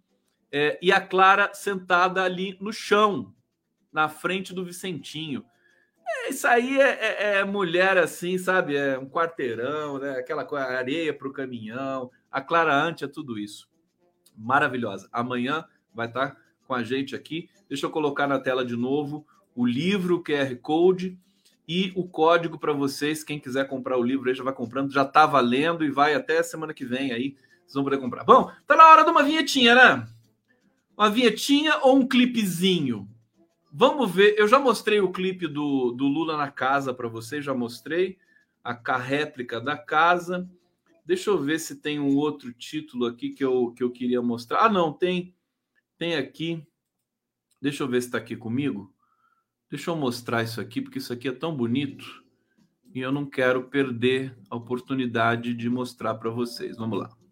é, e a Clara sentada ali no chão, na frente do Vicentinho. É, isso aí é, é, é, mulher assim, sabe? É um quarteirão, né? Aquela areia para o caminhão. A Clara Ante é tudo isso maravilhosa. Amanhã vai estar com a gente aqui. Deixa eu colocar na tela de novo o livro, o QR Code e o código para vocês. Quem quiser comprar o livro aí já vai comprando, já está valendo e vai até semana que vem aí. Vocês vão poder comprar. Bom, tá na hora de uma vinhetinha, né? Uma vinhetinha ou um clipezinho? Vamos ver. Eu já mostrei o clipe do, do Lula na casa para vocês, já mostrei a, réplica da casa. Deixa eu ver se tem um outro título aqui que eu, que eu queria mostrar. Ah, não, tem. Tem aqui. Deixa eu ver se está aqui comigo. Deixa eu mostrar isso aqui, porque isso aqui é tão bonito e eu não quero perder a oportunidade de mostrar para vocês. Vamos lá.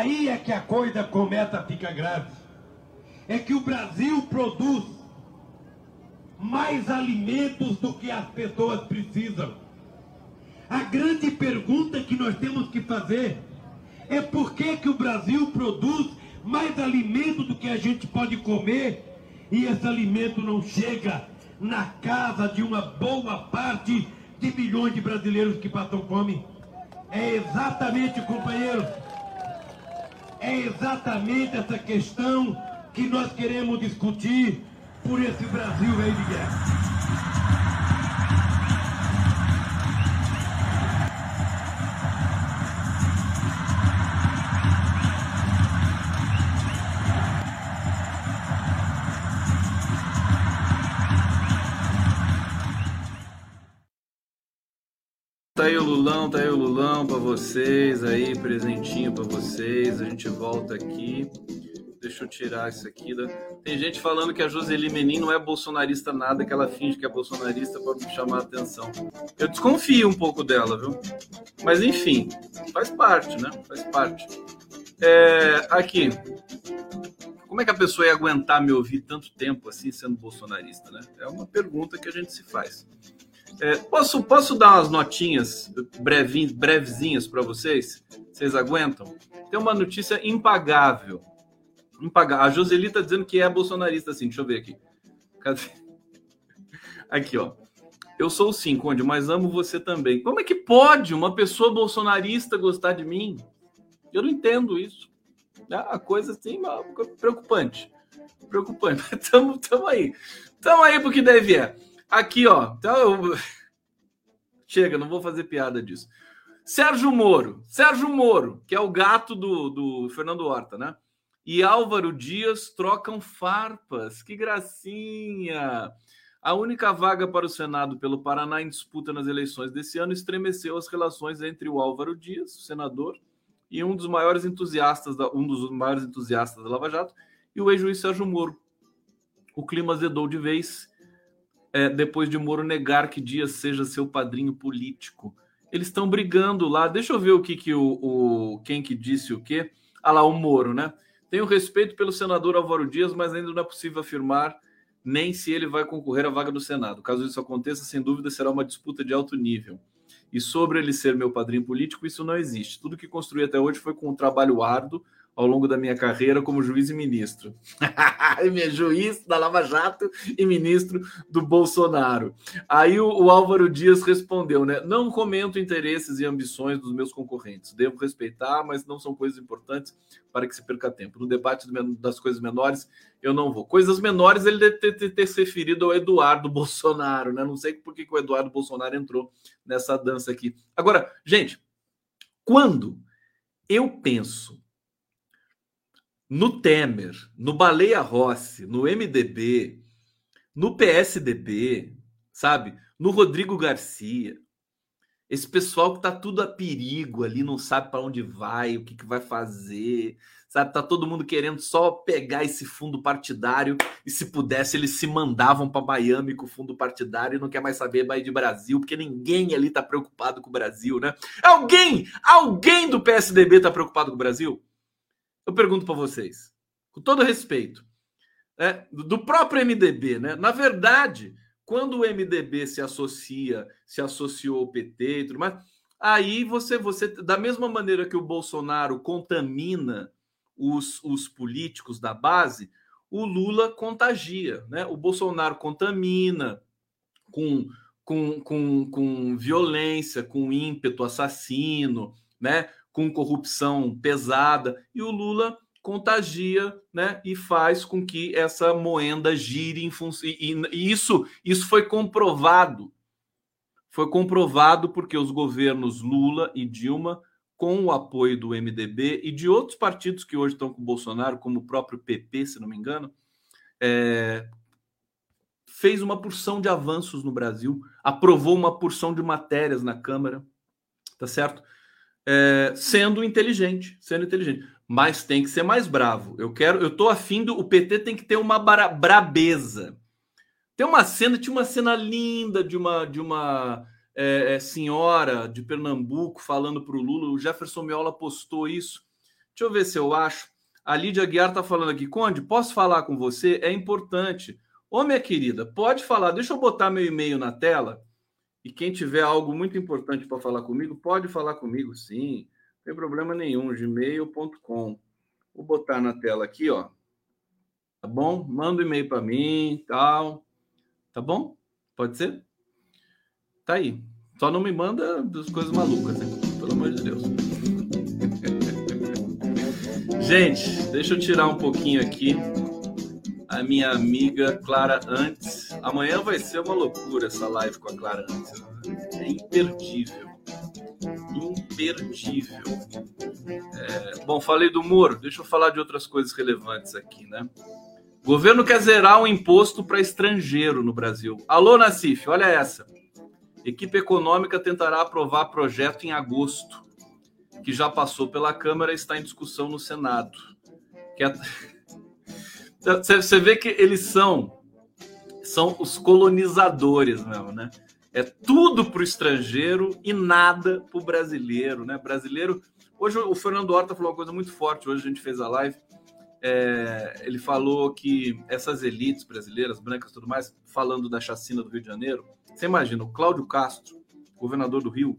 Aí é que a coisa começa a ficar grave. É que o Brasil produz mais alimentos do que as pessoas precisam. A grande pergunta que nós temos que fazer é por que, que o Brasil produz mais alimento do que a gente pode comer e esse alimento não chega na casa de uma boa parte de milhões de brasileiros que passam fome. É exatamente, companheiros, é exatamente essa questão que nós queremos discutir por esse Brasil aí de guerra. Tá aí o Lulão, tá aí o Lulão para vocês aí, presentinho para vocês. A gente volta aqui. Deixa eu tirar isso aqui. Da... Tem gente falando que a Joseli Menin não é bolsonarista nada, que ela finge que é bolsonarista para chamar a atenção. Eu desconfio um pouco dela, viu? Mas enfim, faz parte, né? Faz parte. É, aqui. Como é que a pessoa ia aguentar me ouvir tanto tempo assim sendo bolsonarista, né? É uma pergunta que a gente se faz. É, posso, posso dar umas notinhas brevinhas, brevezinhas para vocês? Vocês aguentam? Tem uma notícia impagável. impagável. A Joseli está dizendo que é bolsonarista, assim. Deixa eu ver aqui. Cadê? Aqui, ó. Eu sou sim, Conde, mas amo você também. Como é que pode uma pessoa bolsonarista gostar de mim? Eu não entendo isso. É uma coisa assim, preocupante. Preocupante. Tamo, tamo aí. Tamo aí porque deve é. Aqui, ó. Então eu... Chega, não vou fazer piada disso. Sérgio Moro. Sérgio Moro, que é o gato do, do Fernando Horta, né? E Álvaro Dias trocam farpas. Que gracinha! A única vaga para o Senado pelo Paraná em disputa nas eleições desse ano estremeceu as relações entre o Álvaro Dias, o senador, e um dos maiores entusiastas da, um dos maiores entusiastas da Lava Jato, e o ex-juiz Sérgio Moro. O clima azedou de vez é, depois de Moro negar que Dias seja seu padrinho político. Eles estão brigando lá. Deixa eu ver o que, que o, o quem que disse o quê. Ah lá, o Moro, né? Tenho respeito pelo senador Álvaro Dias, mas ainda não é possível afirmar nem se ele vai concorrer à vaga do Senado. Caso isso aconteça, sem dúvida será uma disputa de alto nível. E sobre ele ser meu padrinho político, isso não existe. Tudo que construí até hoje foi com um trabalho árduo, ao longo da minha carreira como juiz e ministro. Juiz da Lava Jato e ministro do Bolsonaro. Aí o, o, Álvaro Dias respondeu, né? Não comento interesses e ambições dos meus concorrentes. Devo respeitar, mas não são coisas importantes para que se perca tempo. No debate das coisas menores, eu não vou. Coisas menores, ele deve ter, ter, ter se referido ao Eduardo Bolsonaro, né? Não sei por que, que o Eduardo Bolsonaro entrou nessa dança aqui. Agora, gente, quando eu penso no Temer, no Baleia Rossi, no MDB, no PSDB, sabe? No Rodrigo Garcia. Esse pessoal que tá tudo a perigo ali, não sabe para onde vai, o que, que vai fazer, sabe? Tá todo mundo querendo só pegar esse fundo partidário e se pudesse eles se mandavam para Miami com o fundo partidário e não quer mais saber mais de Brasil, porque ninguém ali tá preocupado com o Brasil, né? Alguém, alguém do PSDB tá preocupado com o Brasil? Eu pergunto para vocês, com todo respeito, né, do próprio MDB, né? Na verdade, quando o MDB se associa, se associou ao PT e tudo mais, aí você, você da mesma maneira que o Bolsonaro contamina os, os políticos da base, o Lula contagia, né? O Bolsonaro contamina com, com, com, com violência, com ímpeto assassino, né? Com corrupção pesada, e o Lula contagia, né, e faz com que essa moenda gire em função e, e, isso isso foi comprovado. Foi comprovado porque os governos Lula e Dilma com o apoio do MDB e de outros partidos que hoje estão com o Bolsonaro, como o próprio PP, se não me engano, é, fez uma porção de avanços no Brasil, aprovou uma porção de matérias na Câmara, tá certo? É, sendo inteligente, sendo inteligente. Mas tem que ser mais bravo. Eu quero, eu tô afim do. O PT tem que ter uma bra, brabeza. Tem uma cena, tinha uma cena linda de uma de uma é, é senhora de Pernambuco falando para o Lula. O Jefferson Miola postou isso. Deixa eu ver se eu acho. A Lídia Guiar está falando aqui, Conde, posso falar com você? É importante. Ô, minha querida, pode falar. Deixa eu botar meu e-mail na tela. E quem tiver algo muito importante para falar comigo, pode falar comigo, sim. Não tem problema nenhum. gmail.com. Vou botar na tela aqui, ó. Tá bom? Manda um e-mail para mim, tal. Tá bom? Pode ser? Tá aí. Só não me manda das coisas malucas, né? Pelo amor de Deus. Gente, deixa eu tirar um pouquinho aqui a minha amiga Clara Antes. Amanhã vai ser uma loucura essa live com a Clara Antes. É imperdível. Imperdível. É... Bom, falei do Moro, deixa eu falar de outras coisas relevantes aqui, né? O governo quer zerar o imposto para estrangeiro no Brasil. Alô, Nassif, olha essa. Equipe econômica tentará aprovar projeto em agosto que já passou pela Câmara e está em discussão no Senado. É... Você vê que eles são são os colonizadores mesmo, né? É tudo para o estrangeiro e nada para o brasileiro, né? Brasileiro. Hoje o Fernando Horta falou uma coisa muito forte. Hoje a gente fez a live. É, ele falou que essas elites brasileiras, brancas, tudo mais, falando da chacina do Rio de Janeiro. Você imagina o Cláudio Castro, governador do Rio,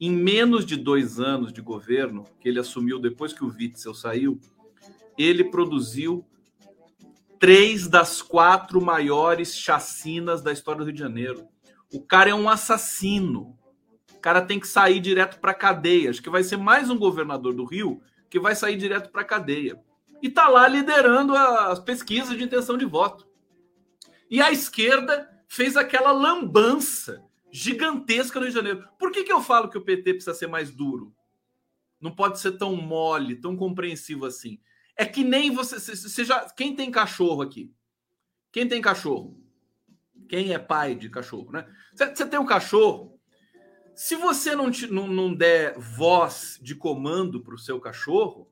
em menos de dois anos de governo, que ele assumiu depois que o Witzel saiu, ele produziu três das quatro maiores chacinas da história do Rio de Janeiro. O cara é um assassino. O cara tem que sair direto para cadeia. Acho que vai ser mais um governador do Rio que vai sair direto para cadeia. E tá lá liderando as pesquisas de intenção de voto. E a esquerda fez aquela lambança gigantesca no Rio de Janeiro. Por que, que eu falo que o PT precisa ser mais duro? Não pode ser tão mole, tão compreensivo assim. É que nem você, você já. Quem tem cachorro aqui? Quem tem cachorro? Quem é pai de cachorro, né? Você, tem um cachorro. Se você não, te, não, não der voz de comando para o seu cachorro,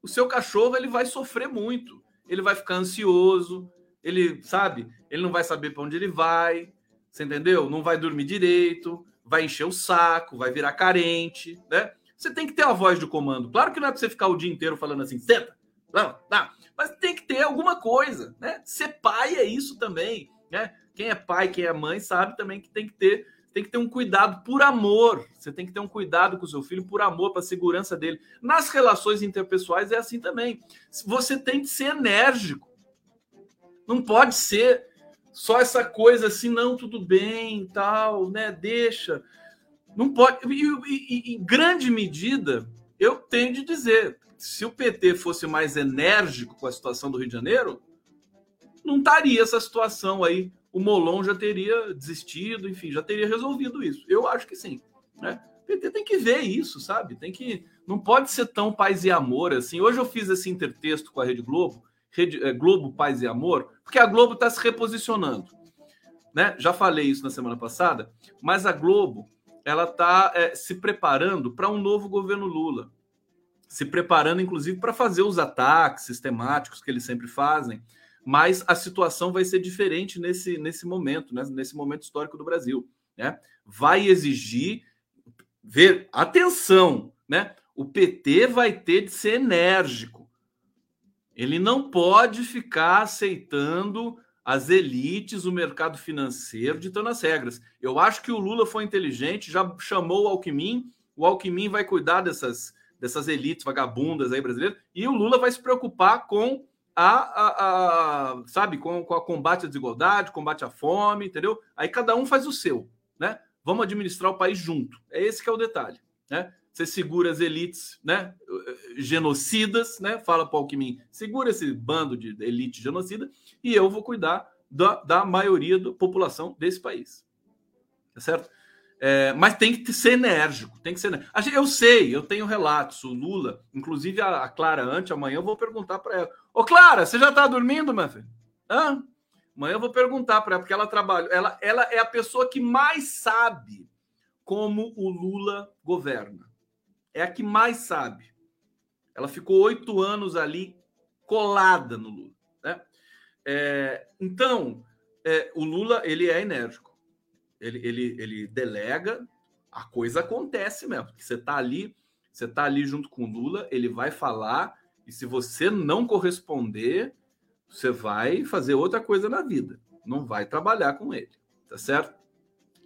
o seu cachorro ele vai sofrer muito. Ele vai ficar ansioso, ele sabe, ele não vai saber para onde ele vai, você entendeu? Não vai dormir direito, vai encher o saco, vai virar carente, né? Você tem que ter a voz de comando. Claro que não é para você ficar o dia inteiro falando assim, senta, não, não. Mas tem que ter alguma coisa, né? Ser pai é isso também, né? Quem é pai, quem é mãe, sabe também que tem que ter, tem que ter um cuidado por amor. Você tem que ter um cuidado com o seu filho por amor, para a segurança dele. Nas relações interpessoais é assim também. Você tem que ser enérgico. Não pode ser só essa coisa assim, não, tudo bem, tal, né? Deixa. Não pode. E, e, em grande medida, eu tenho de dizer: se o PT fosse mais enérgico com a situação do Rio de Janeiro, não estaria essa situação aí. O Molon já teria desistido, enfim, já teria resolvido isso. Eu acho que sim. Né? O PT tem que ver isso, sabe? Tem que. Não pode ser tão paz e amor assim. Hoje eu fiz esse intertexto com a Rede Globo Rede, é, Globo Paz e Amor, porque a Globo está se reposicionando. Né? Já falei isso na semana passada, mas a Globo ela está é, se preparando para um novo governo Lula, se preparando inclusive para fazer os ataques sistemáticos que eles sempre fazem. Mas a situação vai ser diferente nesse, nesse momento, né? nesse momento histórico do Brasil. Né? Vai exigir ver atenção, né? O PT vai ter de ser enérgico ele não pode ficar aceitando as elites, o mercado financeiro ditando as regras. Eu acho que o Lula foi inteligente, já chamou o Alckmin, o Alckmin vai cuidar dessas, dessas elites vagabundas aí brasileiras, e o Lula vai se preocupar com a, a, a sabe, com, com a combate à desigualdade, combate à fome, entendeu? Aí cada um faz o seu, né? Vamos administrar o país junto. É esse que é o detalhe, né? Você segura as elites, né? Genocidas, né? Fala para o Alckmin, segura esse bando de elite genocida e eu vou cuidar da, da maioria da população desse país. Tá certo? É, mas tem que ser enérgico, tem que ser. Enérgico. Eu sei, eu tenho relatos. O Lula, inclusive a, Clara antes, amanhã eu vou perguntar para ela: Ô Clara, você já está dormindo, minha filha? Hã? Amanhã eu vou perguntar para ela, porque ela trabalha. Ela, ela é a pessoa que mais sabe como o Lula governa é a que mais sabe. Ela ficou oito anos ali colada no Lula. Né? É, então, é, o Lula ele é enérgico. Ele, ele, ele delega, a coisa acontece mesmo. Porque você está ali Você está ali junto com o Lula, ele vai falar, e se você não corresponder, você vai fazer outra coisa na vida. Não vai trabalhar com ele, tá certo?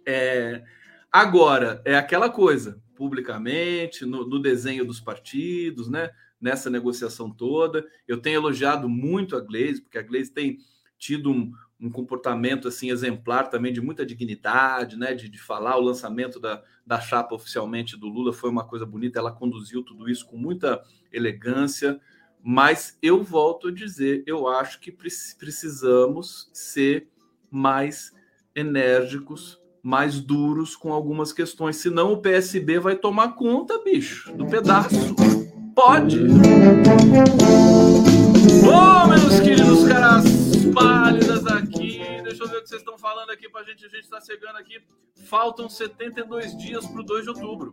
É, agora, é aquela coisa, publicamente, no, no desenho dos partidos, né? Nessa negociação toda. Eu tenho elogiado muito a Glaze, porque a Glaze tem tido um, um comportamento assim exemplar também de muita dignidade, né? De, de falar o lançamento da, da chapa oficialmente do Lula foi uma coisa bonita. Ela conduziu tudo isso com muita elegância. Mas eu volto a dizer, eu acho que precisamos ser mais enérgicos, mais duros com algumas questões, senão o PSB vai tomar conta, bicho, do pedaço. Pode. Ô, oh, meus queridos caras pálidas aqui, deixa eu ver o que vocês estão falando aqui pra gente, a gente tá chegando aqui. Faltam 72 dias pro 2 de outubro.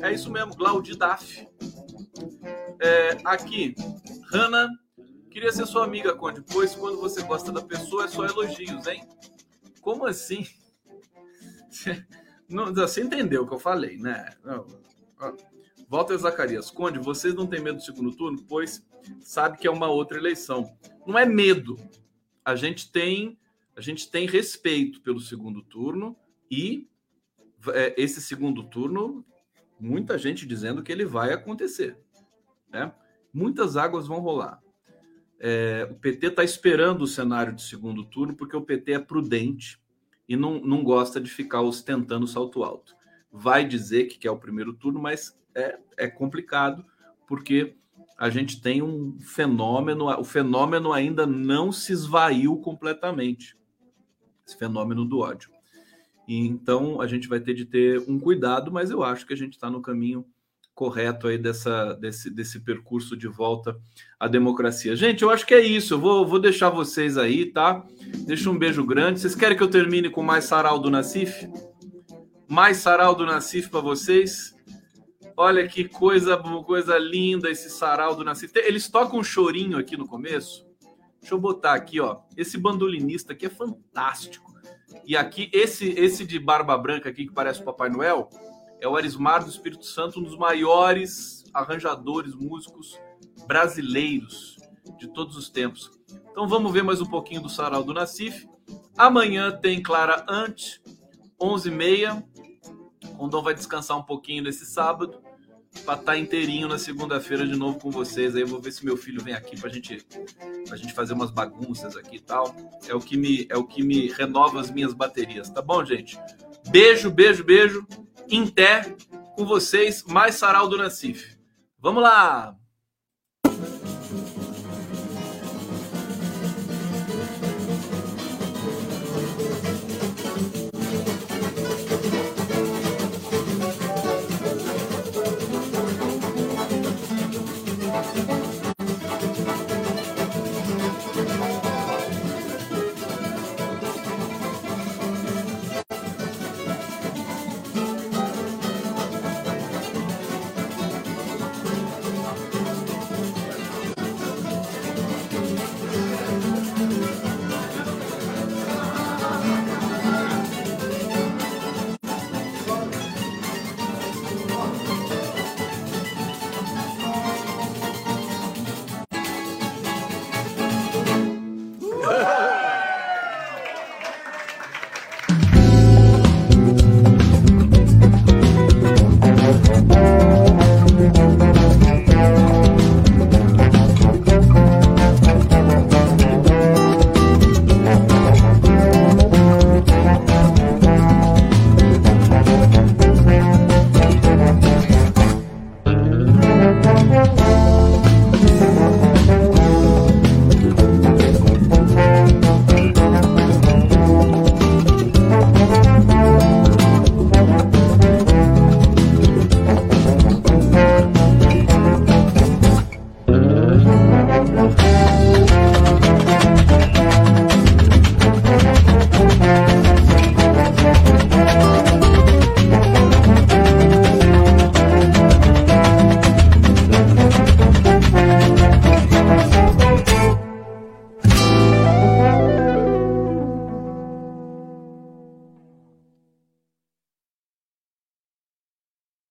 É isso mesmo, Glaudi Daf. É, aqui, Hanna, queria ser sua amiga, Conde, pois quando você gosta da pessoa é só elogios, hein? Como assim? Não, você entendeu o que eu falei, né? Walter Zacarias, Conde, vocês não têm medo do segundo turno? Pois sabe que é uma outra eleição. Não é medo. A gente tem, a gente tem respeito pelo segundo turno e é, esse segundo turno, muita gente dizendo que ele vai acontecer. Né? Muitas águas vão rolar. É, o PT está esperando o cenário de segundo turno porque o PT é prudente e não, não gosta de ficar ostentando salto alto. Vai dizer que quer o primeiro turno, mas é, é complicado porque a gente tem um fenômeno, o fenômeno ainda não se esvaiu completamente, esse fenômeno do ódio. E então a gente vai ter de ter um cuidado, mas eu acho que a gente está no caminho correto aí dessa, desse, desse percurso de volta à democracia. Gente, eu acho que é isso. Eu vou, vou deixar vocês aí, tá? Deixa um beijo grande. Vocês querem que eu termine com mais sarau do Nacif? Mais sarau do Nacif para vocês? Olha que coisa, coisa linda esse sarau do Nacif. Eles tocam um chorinho aqui no começo. Deixa eu botar aqui, ó. Esse bandolinista aqui é fantástico. E aqui, esse, esse de barba branca aqui, que parece o Papai Noel, é o Arismar do Espírito Santo, um dos maiores arranjadores, músicos brasileiros de todos os tempos. Então vamos ver mais um pouquinho do Sarau do Nacif. Amanhã tem Clara Ante, 11h30. Rondon vai descansar um pouquinho nesse sábado para estar tá inteirinho na segunda-feira de novo com vocês. Aí eu vou ver se meu filho vem aqui para gente, a gente fazer umas bagunças aqui e tal. É o que me é o que me renova as minhas baterias, tá bom, gente? Beijo, beijo, beijo. Inter com vocês, mais Sarau do Nassif. Vamos lá!